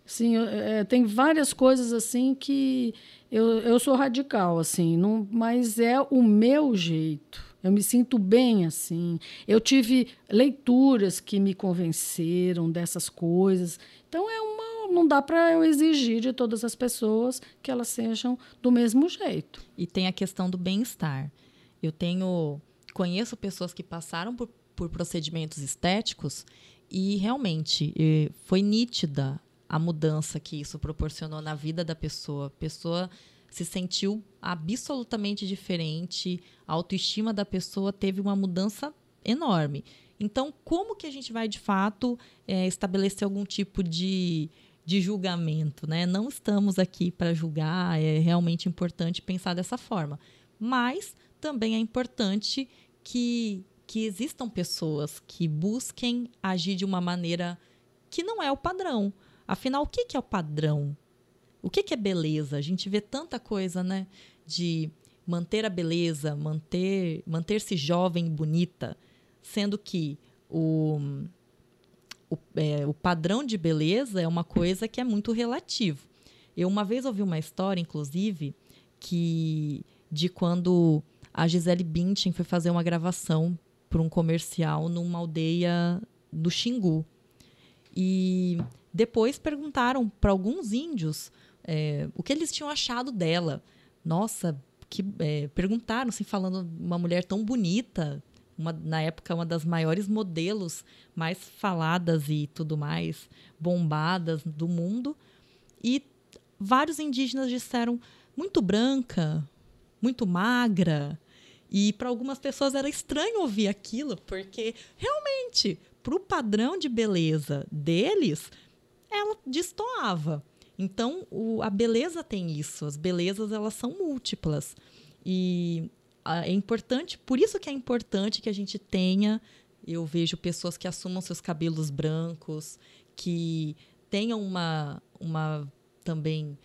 Speaker 3: Sim, é, tem várias coisas assim que eu, eu sou radical, assim, não, mas é o meu jeito. Eu me sinto bem assim. Eu tive leituras que me convenceram dessas coisas. Então é uma não dá para eu exigir de todas as pessoas que elas sejam do mesmo jeito.
Speaker 1: E tem a questão do bem-estar. Eu tenho conheço pessoas que passaram por, por procedimentos estéticos e realmente foi nítida a mudança que isso proporcionou na vida da pessoa. Pessoa se sentiu absolutamente diferente, a autoestima da pessoa teve uma mudança enorme. Então, como que a gente vai de fato é, estabelecer algum tipo de, de julgamento? Né? Não estamos aqui para julgar, é realmente importante pensar dessa forma. Mas também é importante que, que existam pessoas que busquem agir de uma maneira que não é o padrão. Afinal, o que, que é o padrão? O que, que é beleza? A gente vê tanta coisa, né? De manter a beleza, manter manter-se jovem e bonita, sendo que o, o, é, o padrão de beleza é uma coisa que é muito relativo. Eu uma vez ouvi uma história, inclusive, que de quando a Gisele Bündchen foi fazer uma gravação para um comercial numa aldeia do Xingu. E depois perguntaram para alguns índios é, o que eles tinham achado dela. Nossa, que é, perguntaram, assim, falando uma mulher tão bonita, uma, na época uma das maiores modelos mais faladas e tudo mais, bombadas do mundo. E vários indígenas disseram muito branca, muito magra, e para algumas pessoas era estranho ouvir aquilo, porque realmente, para o padrão de beleza deles, ela destoava. Então, o, a beleza tem isso, as belezas elas são múltiplas. E a, é importante, por isso que é importante que a gente tenha, eu vejo pessoas que assumam seus cabelos brancos, que tenham uma, uma também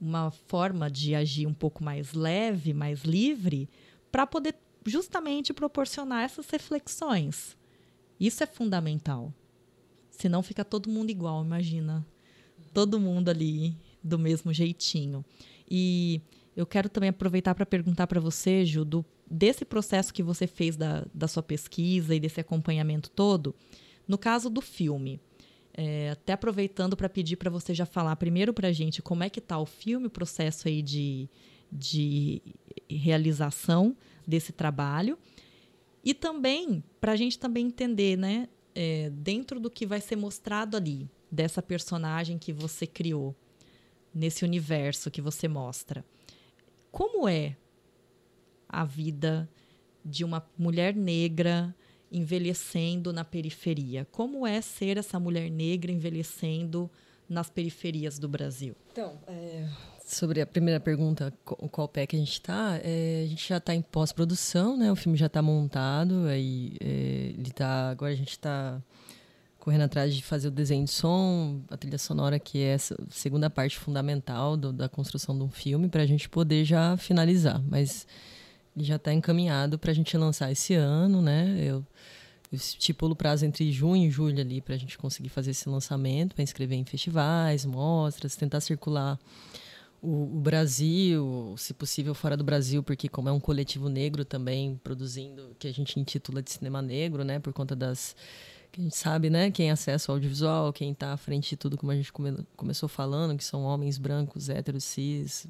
Speaker 1: uma forma de agir um pouco mais leve, mais livre, para poder justamente proporcionar essas reflexões. Isso é fundamental. Senão fica todo mundo igual, imagina. Todo mundo ali do mesmo jeitinho. E eu quero também aproveitar para perguntar para você, Ju, do, desse processo que você fez da, da sua pesquisa e desse acompanhamento todo, no caso do filme. É, até aproveitando para pedir para você já falar primeiro para a gente como é que está o filme, o processo aí de, de realização desse trabalho. E também, para a gente também entender, né, é, dentro do que vai ser mostrado ali, dessa personagem que você criou, nesse universo que você mostra. Como é a vida de uma mulher negra envelhecendo na periferia? Como é ser essa mulher negra envelhecendo nas periferias do Brasil?
Speaker 2: Então, é, sobre a primeira pergunta, qual pé que a gente está, é, a gente já está em pós-produção, né? O filme já está montado, aí é, ele tá, agora a gente está correndo atrás de fazer o desenho de som, a trilha sonora, que é essa segunda parte fundamental do, da construção de um filme, para a gente poder já finalizar. Mas ele já está encaminhado para a gente lançar esse ano, né? Eu, eu estipulo o prazo entre junho e julho ali para a gente conseguir fazer esse lançamento, para inscrever em festivais, mostras, tentar circular o, o, Brasil, se possível fora do Brasil, porque como é um coletivo negro também produzindo, que a gente intitula de cinema negro, né, por conta das que a gente sabe, né, quem acessa o audiovisual, quem está à frente de tudo, como a gente come, começou falando, que são homens brancos, héteros, cis,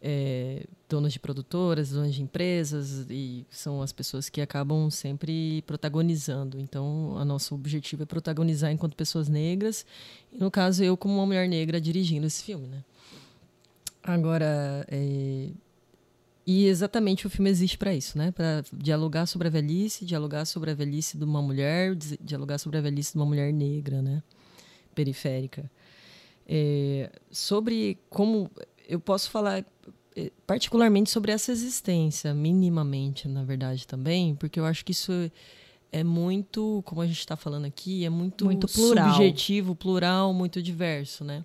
Speaker 2: é, donos de produtoras, donos de empresas, e são as pessoas que acabam sempre protagonizando. Então, o nosso objetivo é protagonizar enquanto pessoas negras, e no caso, eu como uma mulher negra dirigindo esse filme, né. Agora, é... e exatamente o filme existe para isso, né? Para dialogar sobre a velhice, dialogar sobre a velhice de uma mulher, dialogar sobre a velhice de uma mulher negra, né? Periférica. É... Sobre como eu posso falar é, particularmente sobre essa existência, minimamente, na verdade, também, porque eu acho que isso é muito, como a gente está falando aqui, é muito,
Speaker 1: muito plural.
Speaker 2: subjetivo, plural, muito diverso, né?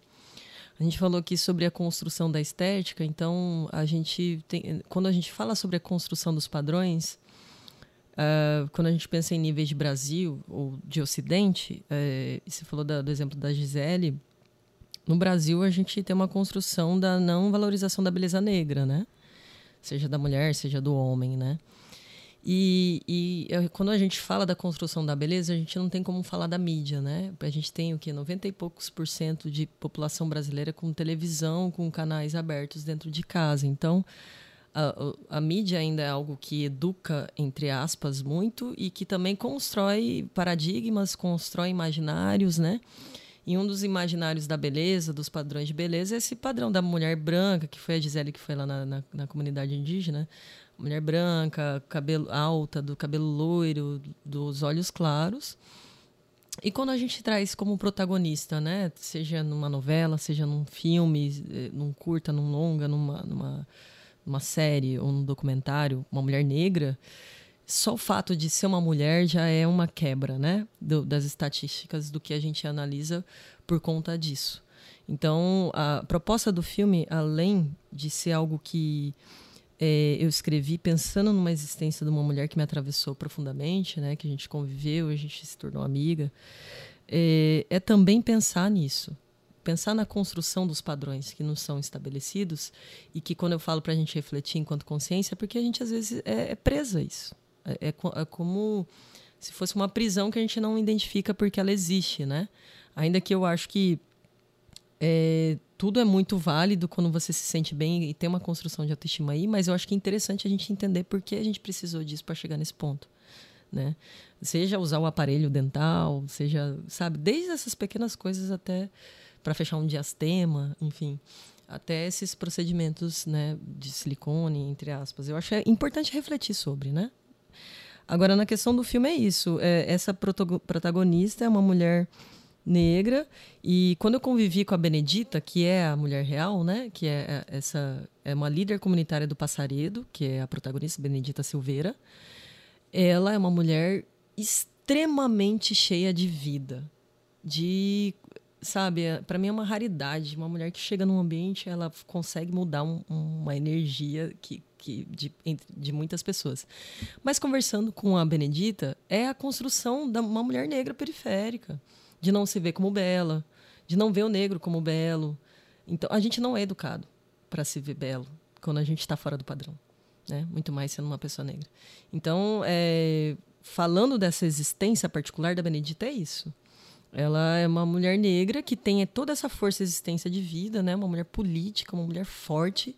Speaker 2: A gente falou aqui sobre a construção da estética, então a gente tem, quando a gente fala sobre a construção dos padrões, uh, quando a gente pensa em níveis de Brasil ou de Ocidente, uh, você falou da, do exemplo da Gisele, no Brasil a gente tem uma construção da não valorização da beleza negra, né? Seja da mulher, seja do homem, né? E, e, quando a gente fala da construção da beleza, a gente não tem como falar da mídia, né? A gente tem o que 90 e poucos por cento de população brasileira com televisão, com canais abertos dentro de casa. Então, a, a, mídia ainda é algo que educa, entre aspas, muito e que também constrói paradigmas, constrói imaginários, né? E um dos imaginários da beleza, dos padrões de beleza, é esse padrão da mulher branca, que foi a Gisele que foi lá na, na, na comunidade indígena. Mulher branca, cabelo alta, do cabelo loiro, dos olhos claros. E quando a gente traz como protagonista, né? Seja numa novela, seja num filme, eh, num curta, num longa, numa, numa numa série ou num documentário, uma mulher negra, só o fato de ser uma mulher já é uma quebra, né? Do, das estatísticas do que a gente analisa por conta disso. Então, a proposta do filme, além de ser algo que é, eu escrevi pensando numa existência de uma mulher que me atravessou profundamente, né? Que a gente conviveu, a gente se tornou amiga, é, é também pensar nisso pensar na construção dos padrões que não são estabelecidos e que quando eu falo para a gente refletir enquanto consciência, é porque a gente às vezes é, é presa a isso. É, é, é, como se fosse uma prisão que a gente não identifica porque ela existe, né? Ainda que eu acho que é, tudo é muito válido quando você se sente bem e tem uma construção de autoestima aí, mas eu acho que é interessante a gente entender por que a gente precisou disso para chegar nesse ponto, né? Seja usar o aparelho dental, seja, sabe, desde essas pequenas coisas até para fechar um diastema, enfim, até esses procedimentos, né, de silicone, entre aspas. Eu acho é importante refletir sobre, né? Agora, na questão do filme é isso. É, essa protagonista é uma mulher negra e quando eu convivi com a Benedita, que é a mulher real, né, que é, é essa é uma líder comunitária do Passaredo, que é a protagonista Benedita Silveira, ela é uma mulher extremamente cheia de vida, de sabe, é, para mim é uma raridade. Uma mulher que chega num ambiente, ela consegue mudar um, uma energia que, que de, de muitas pessoas. Mas conversando com a Benedita, é a construção de uma mulher negra periférica, de não se ver como bela, de não ver o negro como belo. Então, a gente não é educado para se ver belo quando a gente está fora do padrão, né? Muito mais sendo uma pessoa negra. Então, é, falando dessa existência particular da Benedita, é isso ela é uma mulher negra que tem toda essa força e existência de vida, né? Uma mulher política, uma mulher forte,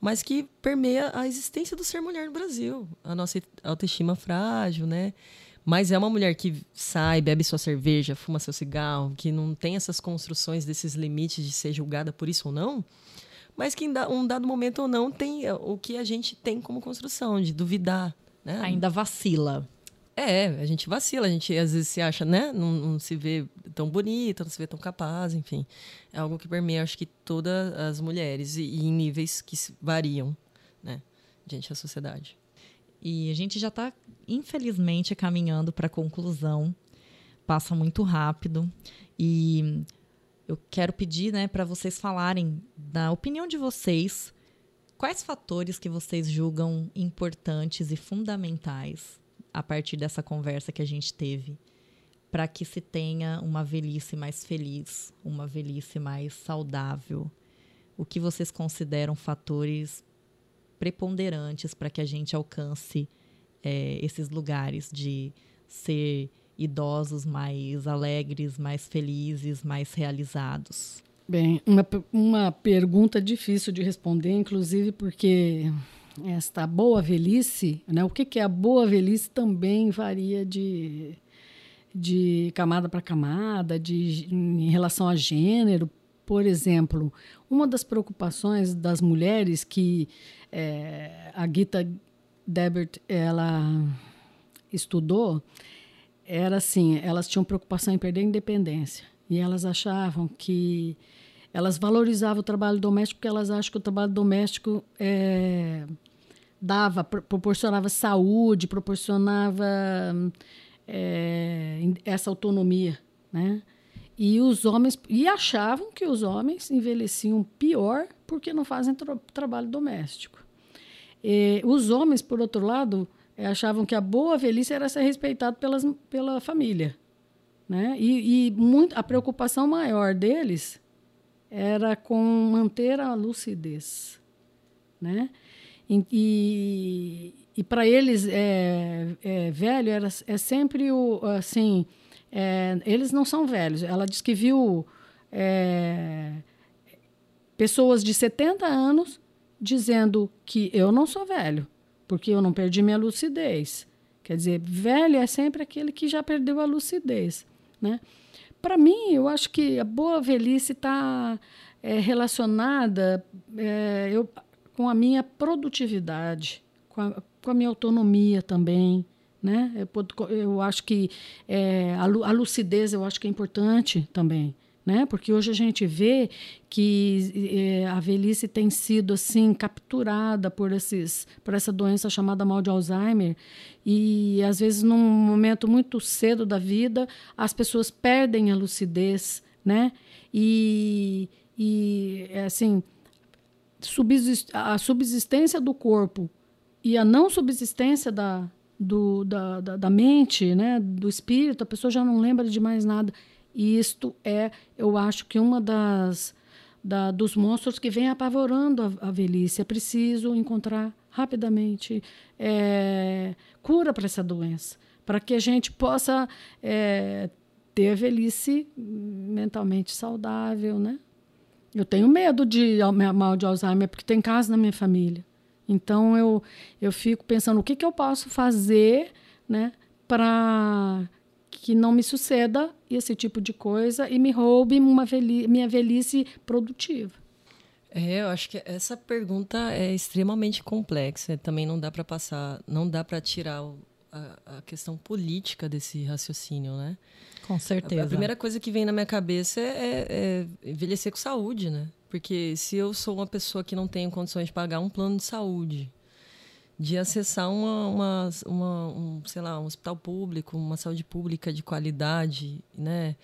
Speaker 2: mas que permeia a existência do ser mulher no Brasil. A nossa autoestima frágil, né? Mas é uma mulher que sai, bebe sua cerveja, fuma seu cigarro, que não tem essas construções desses limites de ser julgada por isso ou não, mas que em um dado momento ou não tem o que a gente tem como construção, de duvidar. Né?
Speaker 1: Ainda vacila.
Speaker 2: É, a gente vacila, a gente às vezes se acha, né? Não, não, se vê tão bonita, não se vê tão capaz, enfim. É algo que permeia, acho que todas as mulheres e, e em níveis que variam, né? Diante da sociedade.
Speaker 1: E a gente já está, infelizmente, caminhando para a conclusão. Passa muito rápido. E eu quero pedir né, para vocês falarem da opinião de vocês. Quais fatores que vocês julgam importantes e fundamentais a partir dessa conversa que a gente teve, para que se tenha uma velhice mais feliz, uma velhice mais saudável? O que vocês consideram fatores preponderantes para que a gente alcance é, esses lugares de ser idosos mais alegres, mais felizes, mais realizados?
Speaker 3: Bem, uma, uma pergunta difícil de responder, inclusive porque esta boa velhice, né? O que, que é a boa velhice também varia de, de camada para camada, de, em relação a gênero. Por exemplo, uma das preocupações das mulheres que é, a Gita Debert ela estudou era assim, elas tinham preocupação em perder a independência e elas achavam que elas valorizavam o trabalho doméstico porque elas acham que o trabalho doméstico é, dava, proporcionava saúde, proporcionava é, essa autonomia, né? E os homens e achavam que os homens envelheciam pior porque não fazem tra trabalho doméstico. E os homens, por outro lado, achavam que a boa velhice era ser respeitado pelas, pela família, né? E, e muito, a preocupação maior deles era com manter a lucidez, né? E, e, e para eles, é, é, velho era, é sempre o, assim, é, eles não são velhos. Ela diz que viu é, pessoas de 70 anos dizendo que eu não sou velho, porque eu não perdi minha lucidez. Quer dizer, velho é sempre aquele que já perdeu a lucidez, né? Para mim, eu acho que a boa velhice está é, relacionada é, eu, com a minha produtividade, com a, com a minha autonomia também. Né? Eu, eu acho que é, a, a lucidez eu acho que é importante também né? Porque hoje a gente vê que é, a velhice tem sido assim capturada por esses, por essa doença chamada mal de Alzheimer e às vezes num momento muito cedo da vida as pessoas perdem a lucidez, né? E, e é assim subsist, a subsistência do corpo e a não subsistência da, do, da, da, da mente, né? Do espírito, a pessoa já não lembra de mais nada e isto é, eu acho que uma das da, dos monstros que vem apavorando a, a velhice. É preciso encontrar rapidamente é, cura para essa doença, para que a gente possa é, ter a velhice mentalmente saudável, né? Eu tenho medo de mal de Alzheimer porque tem casos na minha família. Então eu eu fico pensando o que, que eu posso fazer, né, para que não me suceda esse tipo de coisa e me roube uma veli minha velhice produtiva.
Speaker 2: É, eu acho que essa pergunta é extremamente complexa. Também não dá para passar, não dá para tirar o, a, a, questão política desse raciocínio, né?
Speaker 1: Com certeza.
Speaker 2: A, a, primeira coisa que vem na minha cabeça é, é, é envelhecer com saúde, né? Porque se eu sou uma pessoa que não tenho condições de pagar um plano de saúde, de acessar uma, uma, uma, um, sei lá, um hospital público, uma saúde pública de qualidade, né?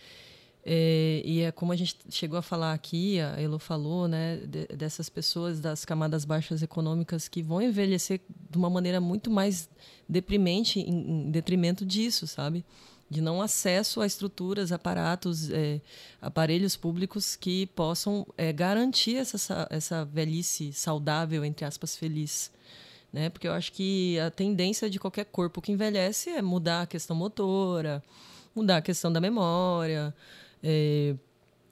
Speaker 2: É, e é como a gente chegou a falar aqui, a Elo falou, né, de, dessas pessoas das camadas baixas econômicas que vão envelhecer de uma maneira muito mais deprimente em, em detrimento disso, sabe? De não acesso a estruturas, aparatos, é, aparelhos públicos que possam é, garantir essa, essa velhice saudável, entre aspas, feliz né? Porque eu acho que a tendência de qualquer corpo que envelhece é mudar a questão motora, mudar a questão da memória. É,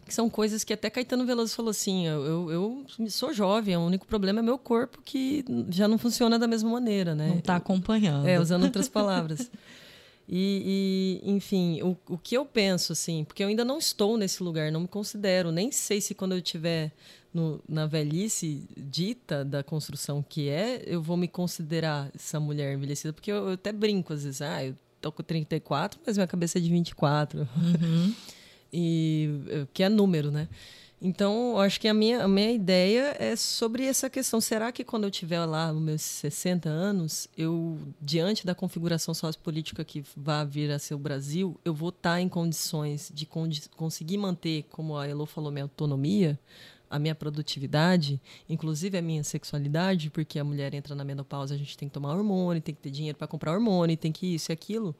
Speaker 2: que são coisas que até Caetano Veloso falou assim: eu, eu, sou jovem, o único problema é meu corpo que já não funciona da mesma maneira, né?
Speaker 1: Não está acompanhando.
Speaker 2: É, usando outras palavras. [LAUGHS] E, e, enfim, o, o que eu penso, assim, porque eu ainda não estou nesse lugar, não me considero, nem sei se quando eu tiver no, na velhice dita da construção que é, eu vou me considerar essa mulher envelhecida, porque eu, eu até brinco às vezes, ah, eu tô com 34, mas minha cabeça é de 24. Uhum. [LAUGHS] e que é número, né? Então, eu acho que a minha, a minha ideia é sobre essa questão. Será que quando eu tiver lá nos meus 60 anos, eu, diante da configuração sociopolítica que vai vir a ser o Brasil, eu vou estar em condições de conseguir manter, como a Elo falou, minha autonomia? A minha produtividade, inclusive a minha sexualidade, porque a mulher entra na menopausa, a gente tem que tomar hormônio, tem que ter dinheiro para comprar hormônio, tem que isso e aquilo.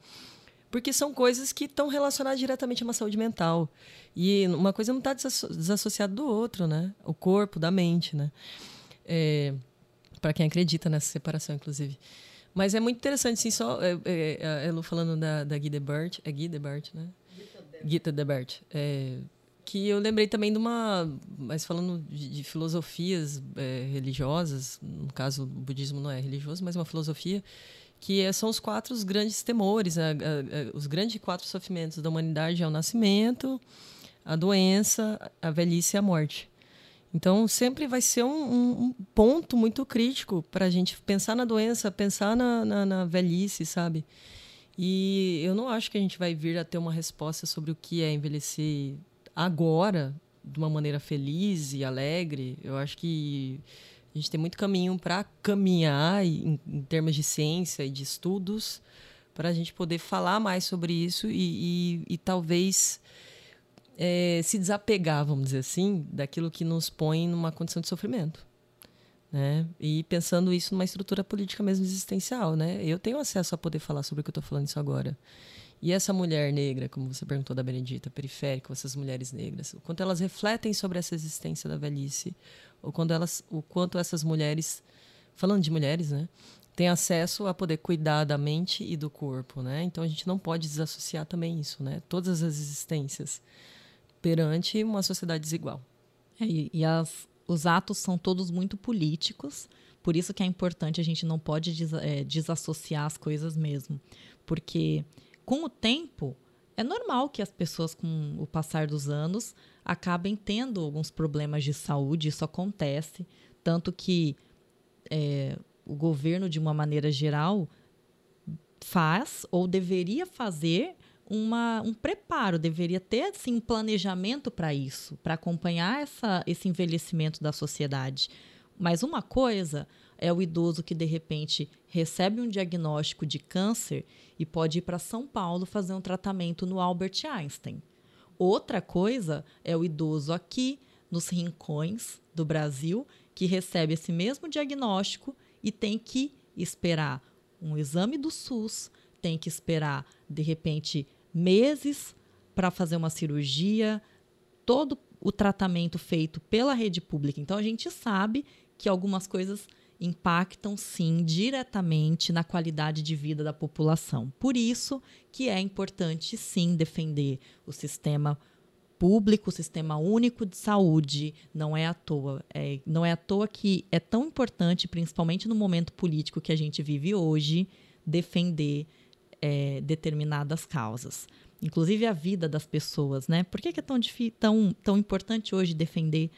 Speaker 2: Porque são coisas que estão relacionadas diretamente a uma saúde mental. E uma coisa não está desassociada do outro, né? O corpo, da mente, né? É, para quem acredita nessa separação, inclusive. Mas é muito interessante, sim, só é, é, a Elu falando da, da Guy Debert. É Guy Debert, né? Gita Debert. É, que eu lembrei também de uma. Mas falando de, de filosofias é, religiosas, no caso, o budismo não é religioso, mas uma filosofia, que é, são os quatro grandes temores, a, os grandes quatro sofrimentos da humanidade é o nascimento, a doença, a velhice e a morte. Então, sempre vai ser um, um ponto muito crítico para a gente pensar na doença, pensar na, na, na velhice, sabe? E eu não acho que a gente vai vir a ter uma resposta sobre o que é envelhecer agora de uma maneira feliz e alegre. Eu acho que a gente tem muito caminho para caminhar em, em, termos de ciência e de estudos para a gente poder falar mais sobre isso e, e, e talvez é, se desapegar, vamos dizer assim, daquilo que nos põe numa condição de sofrimento. Né? E pensando isso numa estrutura política mesmo existencial, né? Eu tenho acesso a poder falar sobre o que eu estou falando isso agora. E essa mulher negra, como você perguntou da Benedita, periférica, essas mulheres negras, o quanto elas refletem sobre essa existência da velhice, ou quando elas, o quanto essas mulheres, falando de mulheres, né, têm acesso a poder cuidar da mente e do corpo, né? Então a gente não pode desassociar também isso, né? Todas as existências perante uma sociedade desigual.
Speaker 1: É, e, as, os atos são todos muito políticos, por isso que é importante a gente não pode des, é, desassociar as coisas mesmo, porque com o tempo é normal que as pessoas, com o passar dos anos, acabem tendo alguns problemas de saúde, isso acontece, tanto que é, o governo, de uma maneira geral, faz ou deveria fazer uma, um preparo, deveria ter assim, um planejamento para isso, para acompanhar essa, esse envelhecimento da sociedade. Mas uma coisa é o idoso que de repente recebe um diagnóstico de câncer e pode ir para São Paulo fazer um tratamento no Albert Einstein. Outra coisa é o idoso aqui nos rincões do Brasil que recebe esse mesmo diagnóstico e tem que esperar um exame do SUS, tem que esperar de repente meses para fazer uma cirurgia, todo o tratamento feito pela rede pública. Então a gente sabe que algumas coisas impactam sim diretamente na qualidade de vida da população. Por isso que é importante sim defender o sistema público, o sistema único de saúde, não é à toa. É, não é à toa que é tão importante, principalmente no momento político que a gente vive hoje, defender é, determinadas causas. Inclusive a vida das pessoas, né? Por que, é tão, tão, tão importante hoje defender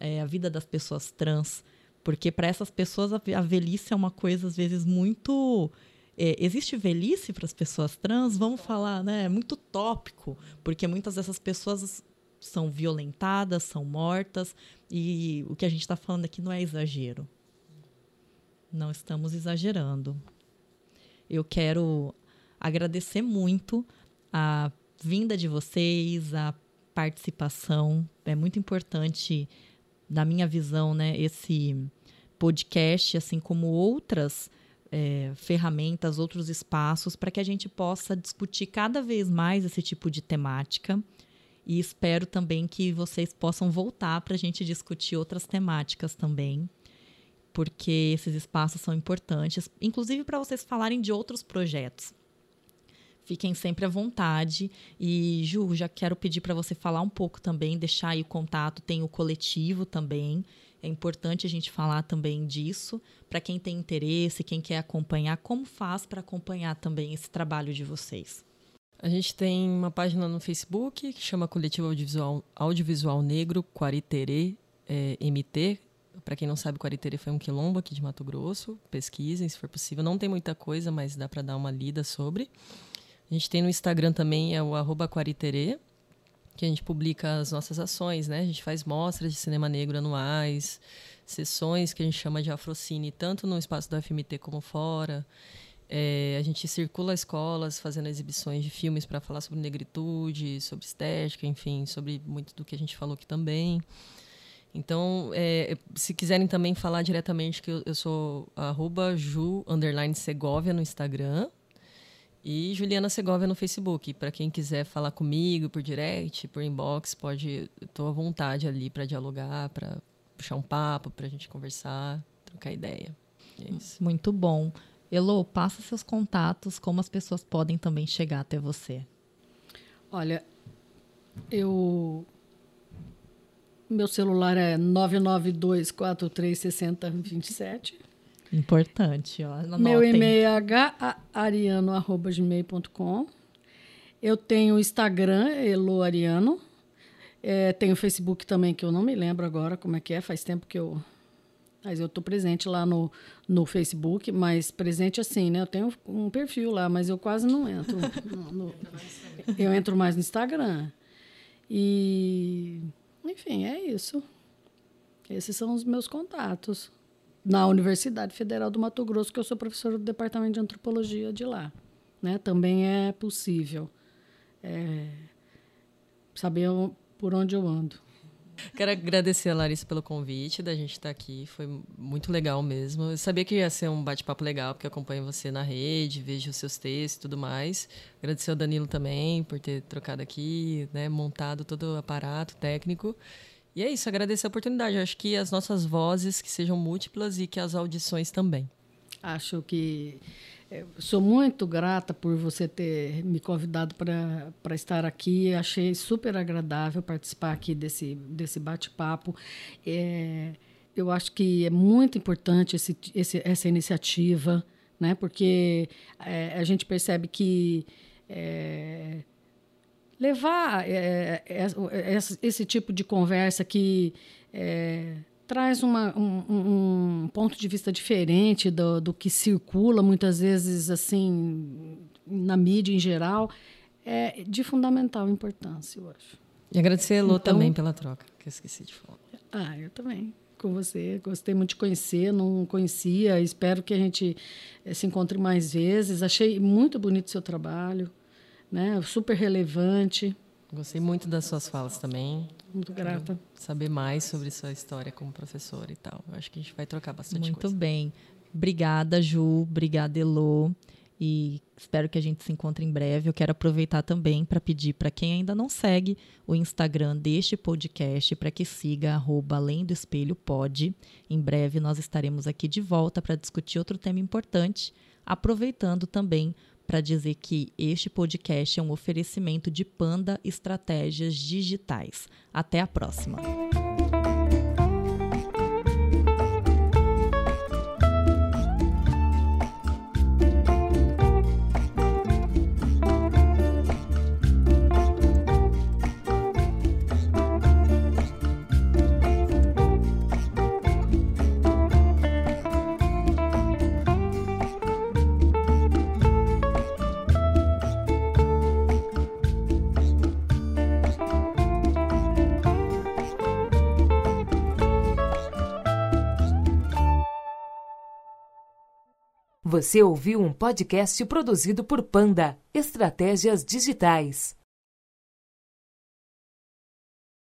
Speaker 1: é, a vida das pessoas trans? Porque para essas pessoas a, velhice é uma coisa, às vezes, muito é, existe velhice para as pessoas trans? Vamos falar, né? É muito tópico, porque muitas dessas pessoas são violentadas, são mortas, e o que a gente está falando aqui não é exagero. Não estamos exagerando. Eu quero agradecer muito a vinda de vocês, a participação. É muito importante, na minha visão, né, esse podcast, assim como outras é, ferramentas, outros espaços, para que a gente possa discutir cada vez mais esse tipo de temática. E espero também que vocês possam voltar para a gente discutir outras temáticas também, porque esses espaços são importantes, inclusive para vocês falarem de outros projetos. Fiquem sempre à vontade. E, Ju, já quero pedir para você falar um pouco também, deixar aí o contato, tem o coletivo também. É importante a gente falar também disso, para quem tem interesse, quem quer acompanhar, como faz para acompanhar também esse trabalho de vocês.
Speaker 2: A gente tem uma página no Facebook que chama Coletivo Audiovisual, Audiovisual Negro Quariterê é, MT. Para quem não sabe, Quariterê foi um quilombo aqui de Mato Grosso. Pesquisem, se for possível. Não tem muita coisa, mas dá para dar uma lida sobre. A gente tem no Instagram também, é o arroba Quariterê, que a gente publica as nossas ações, né? A gente faz mostras de cinema negro anuais, sessões que a gente chama de Afrocine, tanto no espaço da FMT como fora. É, a gente circula escolas fazendo exibições de filmes para falar sobre negritude, sobre estética, enfim, sobre muito do que a gente falou aqui também. Então, é, se quiserem também falar diretamente, que eu, eu sou arroba no Instagram, e Juliana Segovia no Facebook. Para quem quiser falar comigo por direct, por inbox, pode. Estou à vontade ali para dialogar, para puxar um papo, para a gente conversar, trocar ideia. É isso.
Speaker 1: Muito bom. Elo, passa seus contatos, como as pessoas podem também chegar até você.
Speaker 3: Olha, eu. Meu celular é 992 436027.
Speaker 1: Importante, ó. Anotem.
Speaker 3: Meu e-mail é hariano.gmail.com. Eu tenho o Instagram, eloariano. É, tenho o Facebook também, que eu não me lembro agora como é que é. Faz tempo que eu... Mas eu estou presente lá no, no Facebook, mas presente assim, né? Eu tenho um perfil lá, mas eu quase não entro. [LAUGHS] no, no, eu entro mais no Instagram. E... Enfim, é isso. Esses são os meus contatos na Universidade Federal do Mato Grosso, que eu sou professora do Departamento de Antropologia de lá. Né? Também é possível é, saber por onde eu ando.
Speaker 2: Quero agradecer a Larissa pelo convite da gente estar aqui. Foi muito legal mesmo. Eu sabia que ia ser um bate-papo legal, porque acompanho você na rede, vejo os seus textos e tudo mais. Agradecer ao Danilo também por ter trocado aqui, né, montado todo o aparato técnico. E é isso, agradecer a oportunidade. Eu acho que as nossas vozes que sejam múltiplas e que as audições também.
Speaker 3: Acho que é, sou muito grata por você ter me convidado para estar aqui. Achei super agradável participar aqui desse, desse bate-papo. É, eu acho que é muito importante esse, esse, essa iniciativa, né? porque é, a gente percebe que é, levar é, é, esse tipo de conversa que traz uma, um, um, ponto de vista diferente do, do que circula muitas vezes assim na mídia em geral é de fundamental importância, eu acho.
Speaker 2: E agradecer a então, também pela troca, que eu esqueci de falar.
Speaker 3: Ah, eu também. Com você, gostei muito de conhecer, não conhecia, espero que a gente eh, se encontre mais vezes. Achei muito bonito o seu trabalho, né? super relevante.
Speaker 2: Gostei muito das suas falas também.
Speaker 3: Muito grata.
Speaker 2: Saber mais sobre sua história como professora e tal. Eu acho que a gente vai trocar bastante
Speaker 1: muito
Speaker 2: coisa.
Speaker 1: Muito bem. Obrigada, Ju. Obrigada, Elô. E espero que a gente se encontre em breve. Eu quero aproveitar também para pedir para quem ainda não segue o Instagram deste podcast para que siga arroba Além do Espelho Pode. Em breve nós estaremos aqui de volta para discutir outro tema importante, aproveitando também para dizer que este podcast é um oferecimento de Panda Estratégias Digitais. Até a próxima!
Speaker 4: Você ouviu um podcast produzido por Panda Estratégias Digitais.